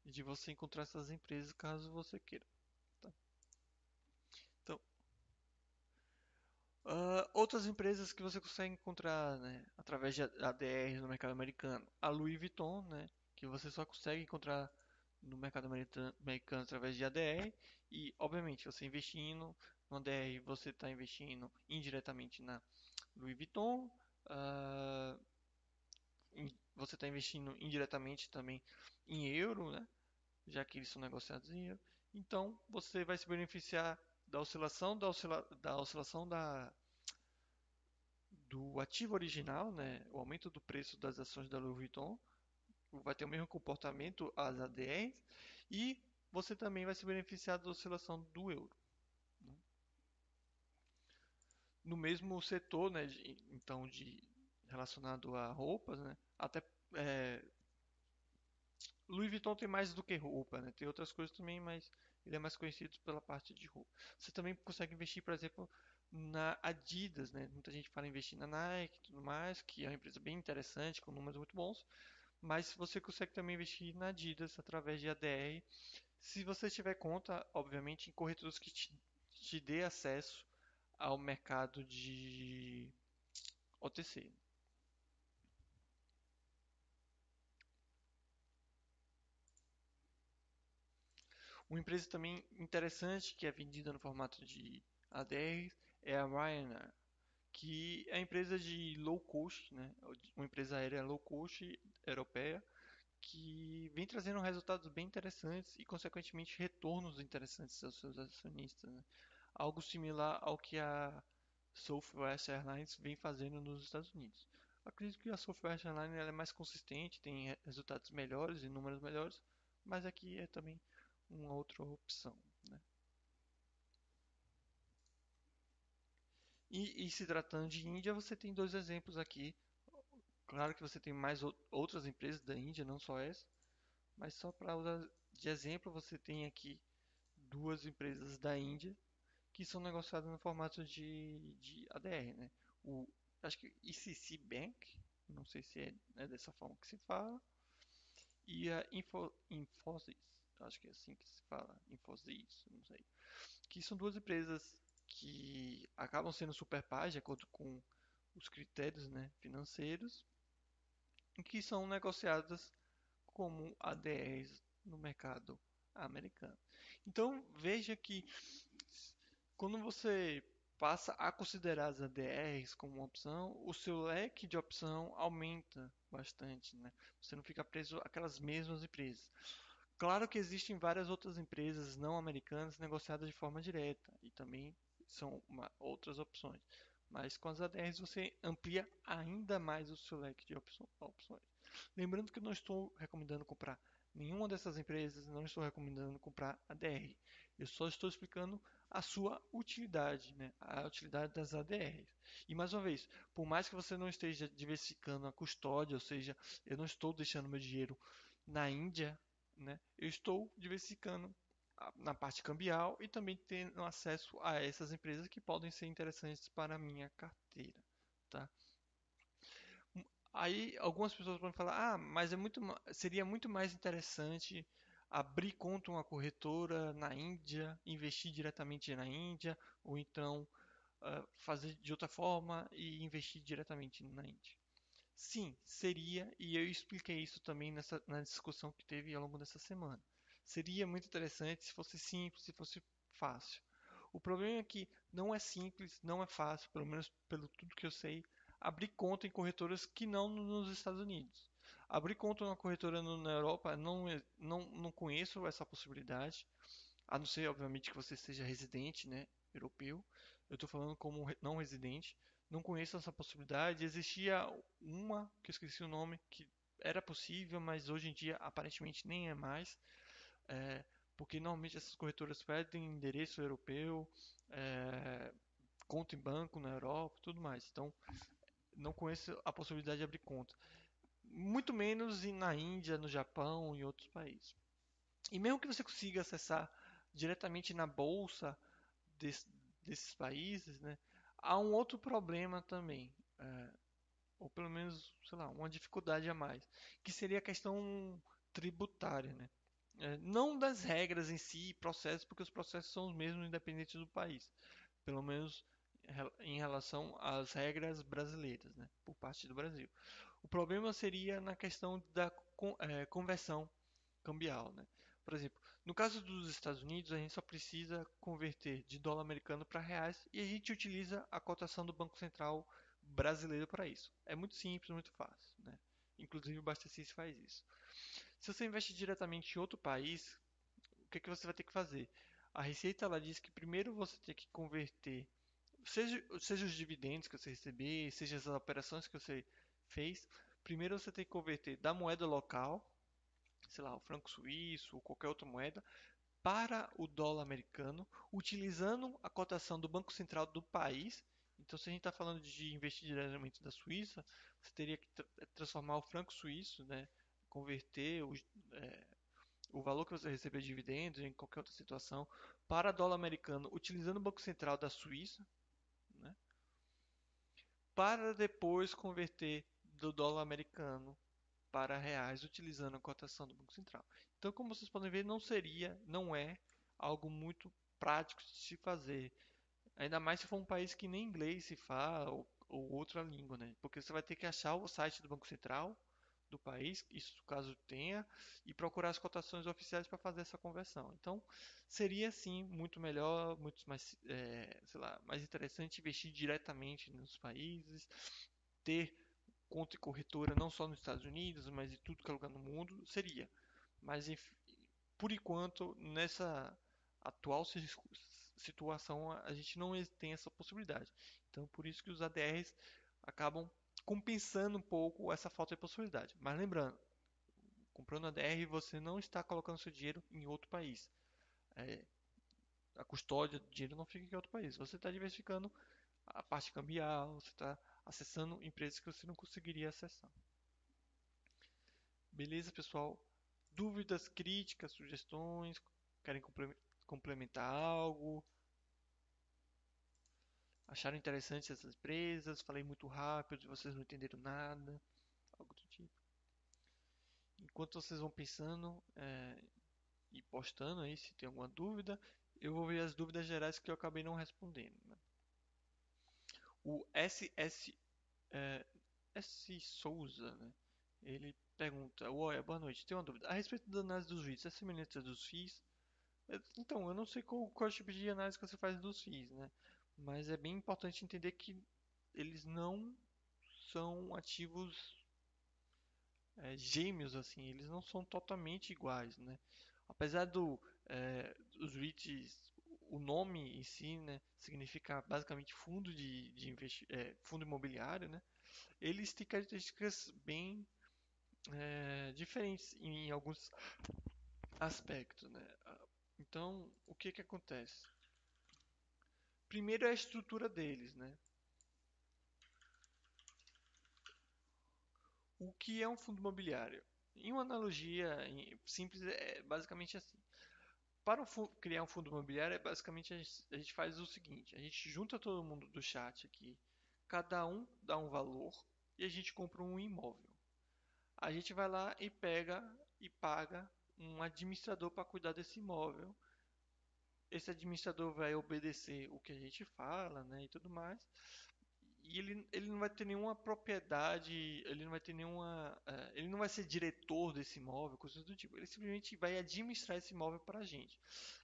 de você encontrar essas empresas caso você queira. tá? Então, ah, outras empresas que você consegue encontrar, né, através de ADRs no mercado americano. A Louis Vuitton, né, que você só consegue encontrar no mercado americano através de ADR. E, obviamente, você investindo no ADR, você está investindo indiretamente na Louis Vuitton. in- você está investindo indiretamente também em euro, né? já que eles são negociados em euro. Então, você vai se beneficiar da oscilação da, oscila da oscilação da, do ativo original, né? O aumento do preço das ações da Louis Vuitton vai ter o mesmo comportamento as ADRs e você também vai se beneficiar da oscilação do euro. né? No mesmo setor, né? então, de relacionado a roupas, né? Até é, Louis Vuitton tem mais do que roupa, né? Tem outras coisas também, mas ele é mais conhecido pela parte de roupa. Você também consegue investir, por exemplo, na Adidas, né? Muita gente fala investir na Nike e tudo mais, que é uma empresa bem interessante, com números muito bons. Mas você consegue também investir na Adidas através de ADR, se você tiver conta, obviamente, em corretoras que te, te dê acesso ao mercado de OTC. Uma empresa também interessante que é vendida no formato de ADR é a Ryanair, que é a empresa de low cost, né? Uma empresa aérea low cost europeia que vem trazendo resultados bem interessantes e, consequentemente, retornos interessantes aos seus acionistas, né? Algo similar ao que a Southwest Airlines vem fazendo nos Estados Unidos. Acredito que a Southwest Airlines é mais consistente, tem resultados melhores e números melhores, mas aqui é também uma outra opção, né? E, e se tratando de Índia, você tem dois exemplos aqui. Claro que você tem mais ou- outras empresas da Índia, não só essa, mas só para usar de exemplo, você tem aqui duas empresas da Índia que são negociadas no formato de, de ADR, né? O, acho que ICC Bank, não sei se é, é dessa forma que se fala, e a Info, Infosys, acho que é assim que se fala, Infosys, não sei. Que são duas empresas que acabam sendo super pais de acordo com os critérios, né, financeiros, e que são negociadas como ADRs no mercado americano. Então veja que quando você passa a considerar as ADRs como uma opção, o seu leque de opção aumenta bastante, né? Você não fica preso àquelas mesmas empresas. Claro que existem várias outras empresas não americanas negociadas de forma direta e também são uma, outras opções. Mas com as ADRs você amplia ainda mais o seu leque de opções. Lembrando que eu não estou recomendando comprar nenhuma dessas empresas, não estou recomendando comprar ADR. Eu só estou explicando a sua utilidade, né? a utilidade das ADRs. E mais uma vez, por mais que você não esteja diversificando a custódia, ou seja, eu não estou deixando meu dinheiro na Índia, né? eu estou diversificando na parte cambial e também tendo acesso a essas empresas que podem ser interessantes para a minha carteira, tá? Aí algumas pessoas podem falar, ah, mas é muito, seria muito mais interessante abrir conta uma corretora na Índia, investir diretamente na Índia, ou então uh, fazer de outra forma e investir diretamente na Índia. Sim, seria, e eu expliquei isso também nessa, na discussão que teve ao longo dessa semana. Seria muito interessante se fosse simples, se fosse fácil. O problema é que não é simples, não é fácil, pelo menos pelo tudo que eu sei, abrir conta em corretoras que não nos Estados Unidos. Abrir conta na corretora na Europa, não, não, não conheço essa possibilidade, a não ser, obviamente, que você seja residente, né, europeu. Eu estou falando como não residente, não conheço essa possibilidade. Existia uma, que eu esqueci o nome, que era possível, mas hoje em dia aparentemente nem é mais é, porque normalmente essas corretoras pedem endereço europeu, é, conta em banco na Europa tudo mais. Então, não conheço a possibilidade de abrir conta. Muito menos na Índia, no Japão e outros países. E mesmo que você consiga acessar diretamente na bolsa desse, desses países, né, há um outro problema também. É, ou pelo menos, sei lá, uma dificuldade a mais, que seria a questão tributária, né? É, não das regras em si e processos, porque os processos são os mesmos independentes do país, pelo menos em relação às regras brasileiras, né, por parte do Brasil. O problema seria na questão da é, conversão cambial. Né? Por exemplo, no caso dos Estados Unidos, a gente só precisa converter de dólar americano para reais e a gente utiliza a cotação do Banco Central brasileiro para isso. É muito simples, muito fácil. Né? Inclusive o Bastecis faz isso. Se você investe diretamente em outro país, o que, é que você vai ter que fazer? A Receita ela diz que primeiro você tem que converter, seja, seja os dividendos que você receber, seja as operações que você fez, primeiro você tem que converter da moeda local, sei lá, o franco suíço ou qualquer outra moeda, para o dólar americano, utilizando a cotação do Banco Central do país. Então, se a gente está falando de investir diretamente da Suíça, você teria que transformar o franco suíço, né, converter o, é, o valor que você recebeu de dividendos em qualquer outra situação para dólar americano utilizando o Banco Central da Suíça, né? para depois converter do dólar americano para reais utilizando a cotação do Banco Central. Então, como vocês podem ver, não seria, não é algo muito prático de se fazer. Ainda mais se for um país que nem inglês se fala ou, ou outra língua, né? Porque você vai ter que achar o site do Banco Central, do país, isso caso tenha, e procurar as cotações oficiais para fazer essa conversão. Então, seria sim muito melhor, muito mais, é, sei lá, mais interessante investir diretamente nos países, ter conta e corretora não só nos Estados Unidos, mas em tudo que é lugar no mundo, seria. Mas por enquanto, nessa atual situação, a gente não tem essa possibilidade. Então, por isso que os ADRs acabam compensando um pouco essa falta de possibilidade. Mas lembrando, comprando a DR você não está colocando seu dinheiro em outro país. É, a custódia do dinheiro não fica em outro país. Você está diversificando a parte cambial, você está acessando empresas que você não conseguiria acessar. Beleza, pessoal? Dúvidas, críticas, sugestões? Querem complementar algo? acharam interessantes essas empresas, falei muito rápido, vocês não entenderam nada, algo do tipo. Enquanto vocês vão pensando é, e postando aí se tem alguma dúvida, eu vou ver as dúvidas gerais que eu acabei não respondendo. Né? O SS é, S Souza, né? Ele pergunta, Oi, boa noite, tenho uma dúvida. A respeito da análise dos REITs, é semelhante à dos FIIs? É, Então, eu não sei qual, qual é o tipo de análise que você faz dos FIIs, né? Mas é bem importante entender que eles não são ativos é, gêmeos, assim, eles não são totalmente iguais, né? Apesar do, é, dos REITs, o nome em si, né, significa basicamente fundo de, de é, fundo imobiliário, né? Eles têm características bem é, diferentes em alguns aspectos, né? Ah, Então, o que que acontece? Primeiro é a estrutura deles, né? O que é um fundo imobiliário? Em uma analogia simples, é basicamente assim. Para um criar um fundo imobiliário, é basicamente a gente a gente faz o seguinte: a gente junta todo mundo do chat aqui, cada um dá um valor e a gente compra um imóvel. A gente vai lá e pega e paga um administrador para cuidar desse imóvel. Esse administrador vai obedecer o que a gente fala, né, e tudo mais. E ele, ele não vai ter nenhuma propriedade, ele não vai ter nenhuma, eh, ele não vai ser diretor desse imóvel, coisas do tipo. Ele simplesmente vai administrar esse imóvel para a gente.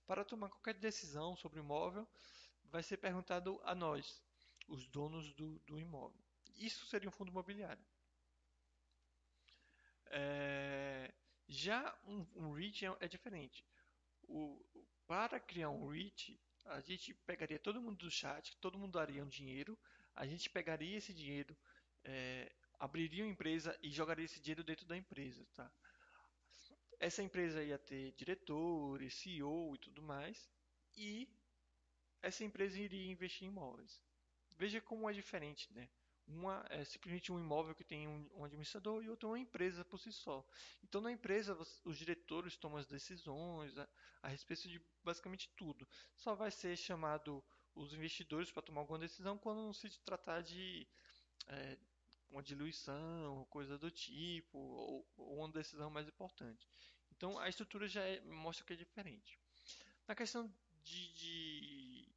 Para tomar qualquer decisão sobre o imóvel, vai ser perguntado a nós, os donos do, do imóvel. Isso seria um fundo imobiliário. É, já um, um REIT é, é diferente. O, para criar um REIT, a gente pegaria todo mundo do chat, todo mundo daria um dinheiro, a gente pegaria esse dinheiro, é, abriria uma empresa e jogaria esse dinheiro dentro da empresa, tá? Essa empresa ia ter diretores, CEO e tudo mais, e essa empresa iria investir em imóveis. Veja como é diferente, né? Uma é simplesmente um imóvel que tem um, um administrador e outra uma empresa por si só. Então, na empresa, os diretores tomam as decisões a, a respeito de basicamente tudo. Só vai ser chamado os investidores para tomar alguma decisão quando se tratar de é, uma diluição, coisa do tipo, ou, ou uma decisão mais importante. Então, a estrutura já é- mostra que é diferente. Na questão de, de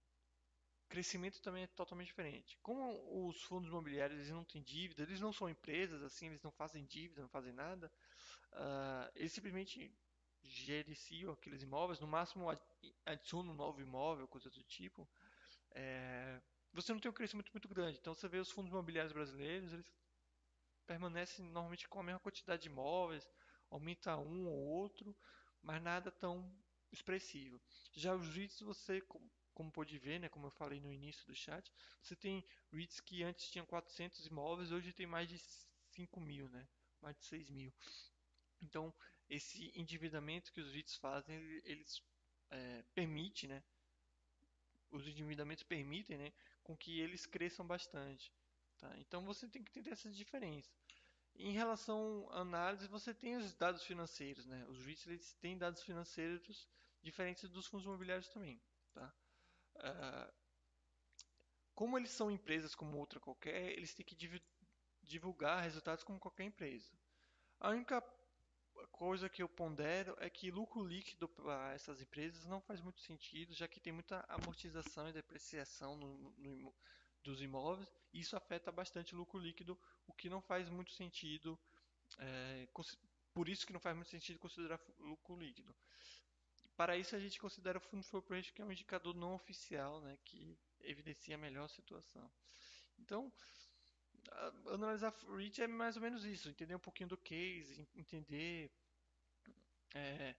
crescimento também é totalmente diferente. Como os fundos imobiliários eles não têm dívida, eles não são empresas, assim, eles não fazem dívida, não fazem nada, ah, eles simplesmente gerenciam aqueles imóveis, no máximo ad- adicionam um novo imóvel, coisa do tipo. É, você não tem um crescimento muito grande. Então você vê os fundos imobiliários brasileiros, eles permanecem normalmente com a mesma quantidade de imóveis, aumenta um ou outro, mas nada tão expressivo. Já os REITs, você, como, pode ver, né, como eu falei no início do chat, você tem REITs que antes tinham 400 imóveis, hoje tem mais de 5 mil, né, mais de 6 mil. Então, esse endividamento que os REITs fazem, ele- eles é, permite, né, os endividamentos permitem, né, com que eles cresçam bastante. Tá? Então você tem que entender essa diferença. Em relação à análise, você tem os dados financeiros, né? Os REITs eles têm dados financeiros diferentes dos fundos imobiliários também, tá? Ah, como eles são empresas como outra qualquer, eles têm que divulgar resultados como qualquer empresa. A única coisa que eu pondero é que lucro líquido para essas empresas não faz muito sentido, já que tem muita amortização e depreciação no, no dos imóveis, e isso afeta bastante lucro líquido, o que não faz muito sentido É, por isso que não faz muito sentido considerar lucro líquido. Para isso, a gente considera o Fundo Flow Rate, que é um indicador não oficial, né, que evidencia a melhor situação. Então, a- analisar REIT é mais ou menos isso, entender um pouquinho do case, en- entender é,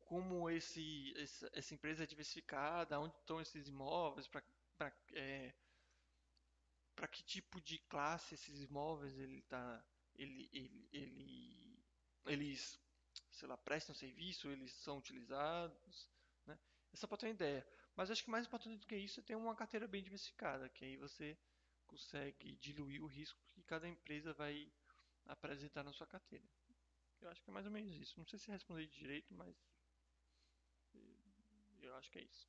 como esse, esse- essa empresa é diversificada, onde estão esses imóveis, para para que tipo de classe esses imóveis ele tá, ele, ele, ele, eles, sei lá, prestam serviço, eles são utilizados, né? É só para ter uma ideia. Mas acho que mais importante do que isso é ter uma carteira bem diversificada, que aí você consegue diluir o risco que cada empresa vai apresentar na sua carteira. Eu acho que é mais ou menos isso. Não sei se respondi direito, mas eu acho que é isso.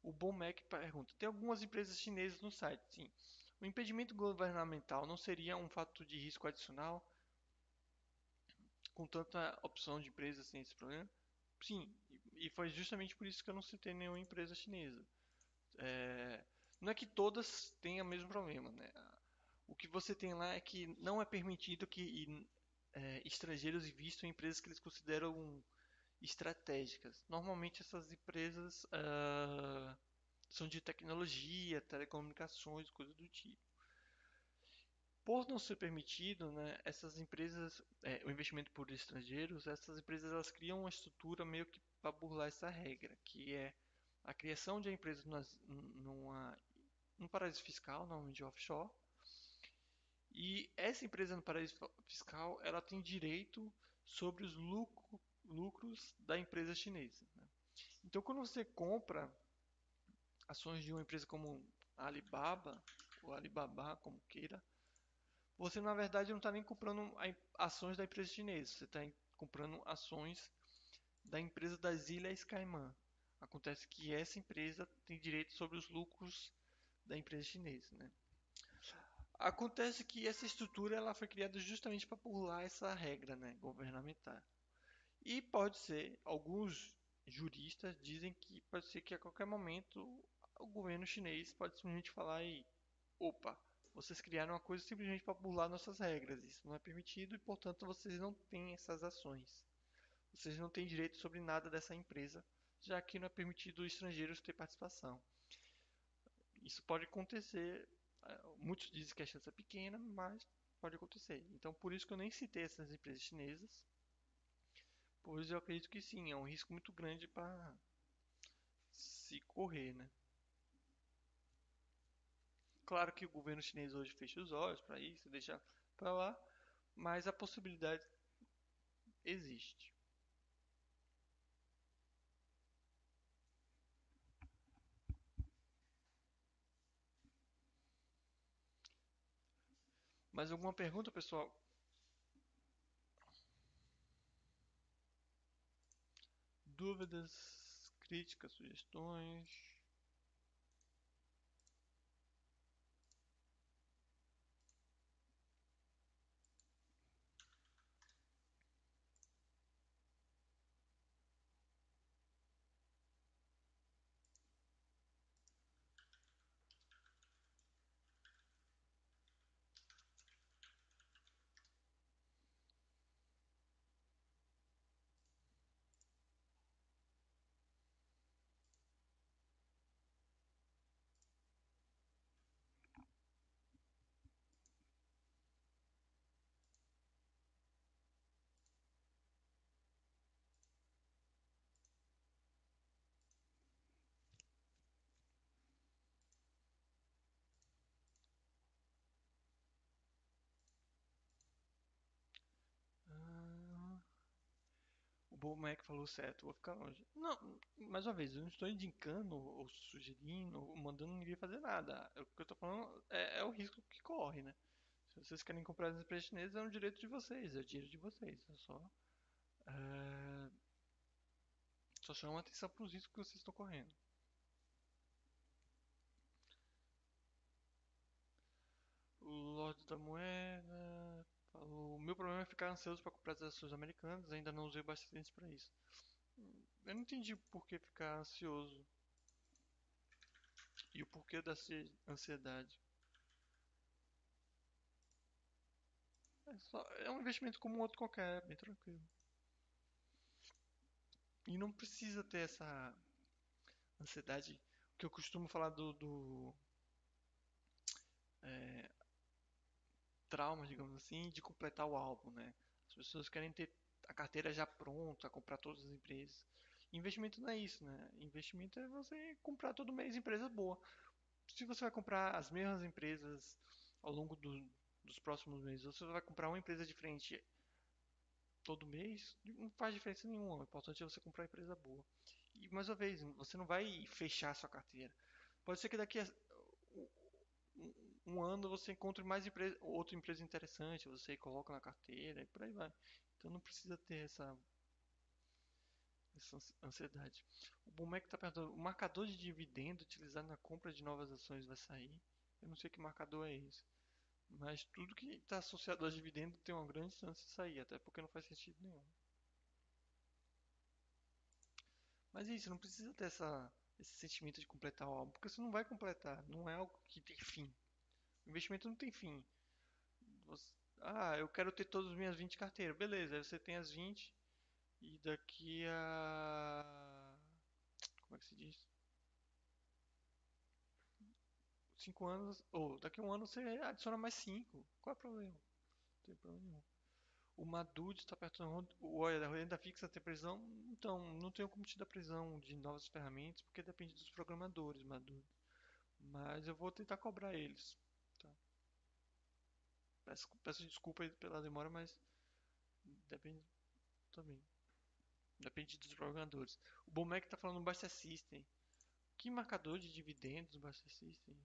O Bom Mac pergunta: tem algumas empresas chinesas no site? Sim. O impedimento governamental não seria um fator de risco adicional com tanta opção de empresas sem esse problema? Sim, e foi justamente por isso que eu não citei nenhuma empresa chinesa. É, não é que todas tenham o mesmo problema, né? o que você tem lá é que não é permitido que é, estrangeiros investam em empresas que eles consideram estratégicas. Normalmente essas empresas uh, são de tecnologia, telecomunicações, coisas do tipo. Por não ser permitido, né, essas empresas, é, o investimento por estrangeiros, essas empresas elas criam uma estrutura meio que para burlar essa regra, que é a criação de empresas numa, num paraíso fiscal, normalmente offshore, e essa empresa no paraíso fiscal ela tem direito sobre os lucro, lucros da empresa chinesa. Né? Então, quando você compra ações de uma empresa como Alibaba, ou Alibaba, como queira, você na verdade não está nem comprando ações da empresa chinesa, você está comprando ações da empresa das Ilhas Caimã. Acontece que essa empresa tem direito sobre os lucros da empresa chinesa. Né? Acontece que essa estrutura ela foi criada justamente para burlar essa regra né, governamental. E pode ser, alguns juristas dizem que pode ser que a qualquer momento o governo chinês pode simplesmente falar aí, opa, vocês criaram uma coisa simplesmente para burlar nossas regras. Isso não é permitido e, portanto, vocês não têm essas ações. Vocês não têm direito sobre nada dessa empresa, já que não é permitido estrangeiros ter participação. Isso pode acontecer. Eh, muitos dizem que a chance é pequena, mas pode acontecer. Então, por isso que eu nem citei essas empresas chinesas, pois eu acredito que sim, é um risco muito grande para se correr, né? Claro que o governo chinês hoje fecha os olhos para isso, deixa para lá, mas a possibilidade existe. Mais alguma pergunta, pessoal? Dúvidas, críticas, sugestões? O Mac falou certo, vou ficar longe. Não, mais uma vez, eu não estou indicando ou sugerindo ou mandando ninguém fazer nada. O que eu estou falando é, é, o risco que corre, né? Se vocês querem comprar as empresas chinesas, é um direito de vocês, é o dinheiro de vocês. É só. É... Só chama atenção para os riscos que vocês estão correndo. O Lorde da Moeda. O meu problema é ficar ansioso para comprar as ações americanas, ainda não usei bastante para isso. Eu não entendi por que ficar ansioso. E o porquê da ansiedade. É, só, é um investimento como outro qualquer, bem tranquilo. E não precisa ter essa ansiedade. Que eu costumo falar do, do é, trauma, digamos assim, de completar o álbum, né? As pessoas querem ter a carteira já pronta, comprar todas as empresas. Investimento não é isso, né? Investimento é você comprar todo mês empresa boa. Se você vai comprar as mesmas empresas ao longo do, dos próximos meses, ou se você vai comprar uma empresa diferente todo mês, não faz diferença nenhuma. O importante é você comprar uma empresa boa. E mais uma vez, você não vai fechar a sua carteira. Pode ser que daqui a um ano você encontre mais empresa, outra empresa interessante, você coloca na carteira e por aí vai. Então não precisa ter essa, essa ansiedade. O Bomec está perguntando, o marcador de dividendo utilizado na compra de novas ações vai sair? Eu não sei que marcador é esse. Mas tudo que está associado a dividendo tem uma grande chance de sair, até porque não faz sentido nenhum. Mas é isso, não precisa ter essa, esse sentimento de completar o álbum, porque você não vai completar, não é algo que tem fim. O investimento não tem fim. você- ah, eu quero ter todas as minhas 20 carteiras. Beleza, aí você tem as 20 e daqui a. Como é que se diz? 5 anos. Ou daqui a um ano você adiciona mais 5. Qual é o problema? Não tem problema nenhum. O Madud está perguntando, olha, a renda fixa tem previsão? Então, não tenho como te dar previsão de novas ferramentas, porque depende dos programadores, Madud. Mas eu vou tentar cobrar eles. Tá? Peço, peço desculpa pela demora, mas depende também. Depende dos programadores. O Bomec está falando no Basta System. Que marcador de dividendos Basta System?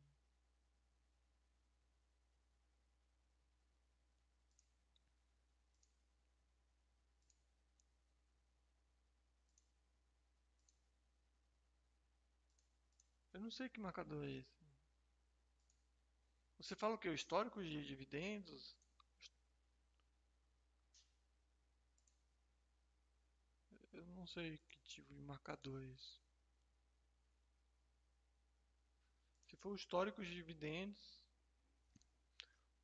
Eu não sei que marcador é esse. Você fala o que? O histórico de dividendos? Eu não sei que tipo de marcador é. Se for o histórico de dividendos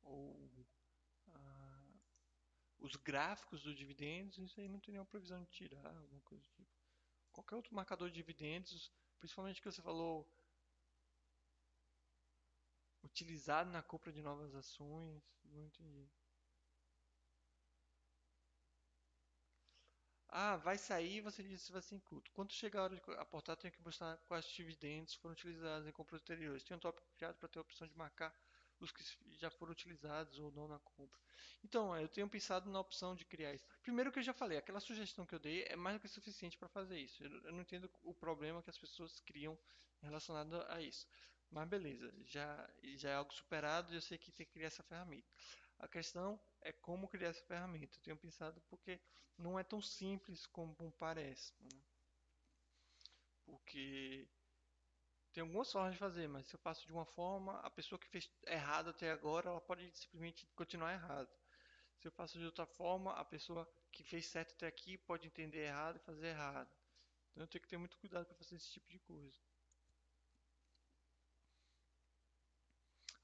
ou ah, os gráficos dos dividendos, isso aí não tem nenhuma previsão de tirar, alguma coisa do tipo. Qualquer outro marcador de dividendos, principalmente que você falou utilizado na compra de novas ações, não entendi. Ah, vai sair, você disse que vai ser incluído. Quando chegar a hora de aportar, tem que mostrar quais dividendos foram utilizados em compras anteriores. Tem um tópico criado para ter a opção de marcar os que já foram utilizados ou não na compra. Então, eu tenho pensado na opção de criar isso. Primeiro que eu já falei, aquela sugestão que eu dei é mais do que suficiente para fazer isso. Eu não entendo o problema que as pessoas criam relacionado a isso. Mas beleza, já, já é algo superado e eu sei que tem que criar essa ferramenta. A questão é como criar essa ferramenta. Eu tenho pensado porque não é tão simples como parece. Né? Porque tem algumas formas de fazer, mas se eu faço de uma forma, a pessoa que fez errado até agora, ela pode simplesmente continuar errado. Se eu faço de outra forma, a pessoa que fez certo até aqui pode entender errado e fazer errado. Então eu tenho que ter muito cuidado para fazer esse tipo de coisa.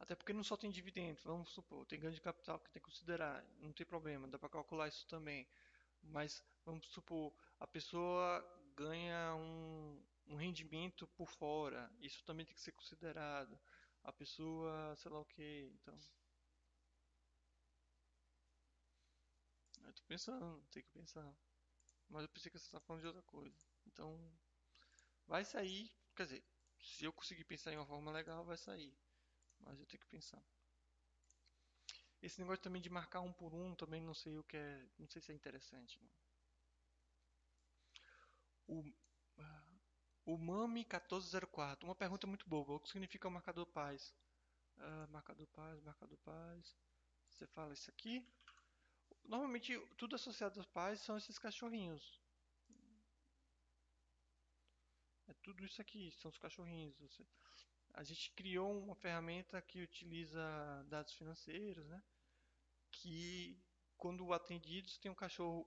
Até porque não só tem dividendos, vamos supor, tem ganho de capital que tem que considerar, não tem problema, dá para calcular isso também. Mas vamos supor, a pessoa ganha um, um rendimento por fora, isso também tem que ser considerado. A pessoa, sei lá o que, então. Eu tô pensando, tem que pensar. Mas eu pensei que você estava falando de outra coisa. Então, vai sair, quer dizer, se eu conseguir pensar em uma forma legal, vai sair. Mas eu tenho que pensar. Esse negócio também de marcar um por um, também não sei o que é, não sei se é interessante. Não. O, o MAMI 1404, uma pergunta muito boa. O que significa o marcador paz? Uh, marcador paz, marcador paz. Você fala isso aqui. Normalmente tudo associado aos pais são esses cachorrinhos. É tudo isso aqui, são os cachorrinhos. A gente criou uma ferramenta que utiliza dados financeiros, né? Que quando atendidos tem um cachorro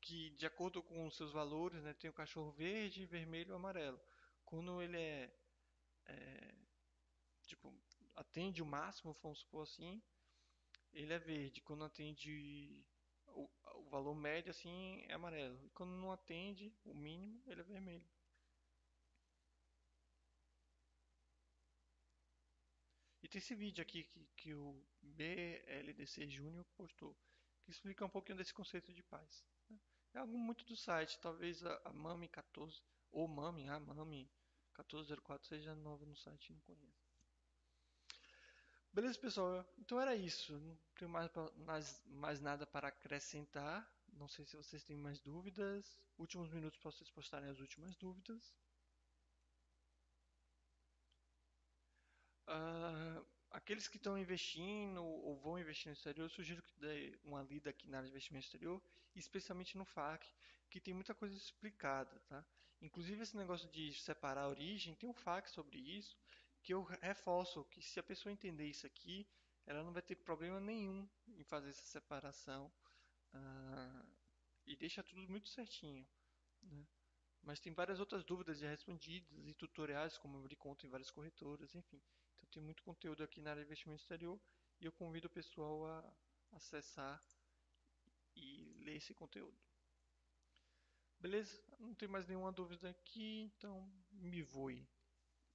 que, de acordo com os seus valores, né, tem um cachorro verde, vermelho, amarelo. Quando ele é, é tipo atende o máximo, vamos supor assim, ele é verde. Quando atende o, o valor médio assim é amarelo. E quando não atende o mínimo, ele é vermelho. Tem esse vídeo aqui que, que o BLDC Júnior postou, que explica um pouquinho desse conceito de paz. Né? É algo muito do site, talvez a, a Mami 14, ou Mami, a Mami 1404 seja nova no site, não conheço. Beleza, pessoal? Então era isso. Não tenho mais, mais, mais nada para acrescentar. Não sei se vocês têm mais dúvidas. Últimos minutos para vocês postarem as últimas dúvidas. Uh, aqueles que estão investindo ou vão investir no exterior, eu sugiro que dê uma lida aqui na área de investimento exterior, especialmente no FAC, que tem muita coisa explicada, tá? Inclusive esse negócio de separar a origem, tem um FAQ sobre isso, que eu reforço que se a pessoa entender isso aqui, ela não vai ter problema nenhum em fazer essa separação uh, e deixa tudo muito certinho, né? Mas tem várias outras dúvidas já respondidas e tutoriais, como eu abri conta em várias corretoras, enfim. Então tem muito conteúdo aqui na área de investimento exterior e eu convido o pessoal a, acessar e ler esse conteúdo. Beleza? Não tem mais nenhuma dúvida aqui, então me voe.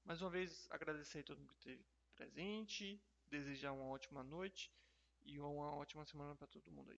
Mais uma vez agradecer a todo mundo que esteve presente, desejar uma ótima noite e uma ótima semana para todo mundo aí.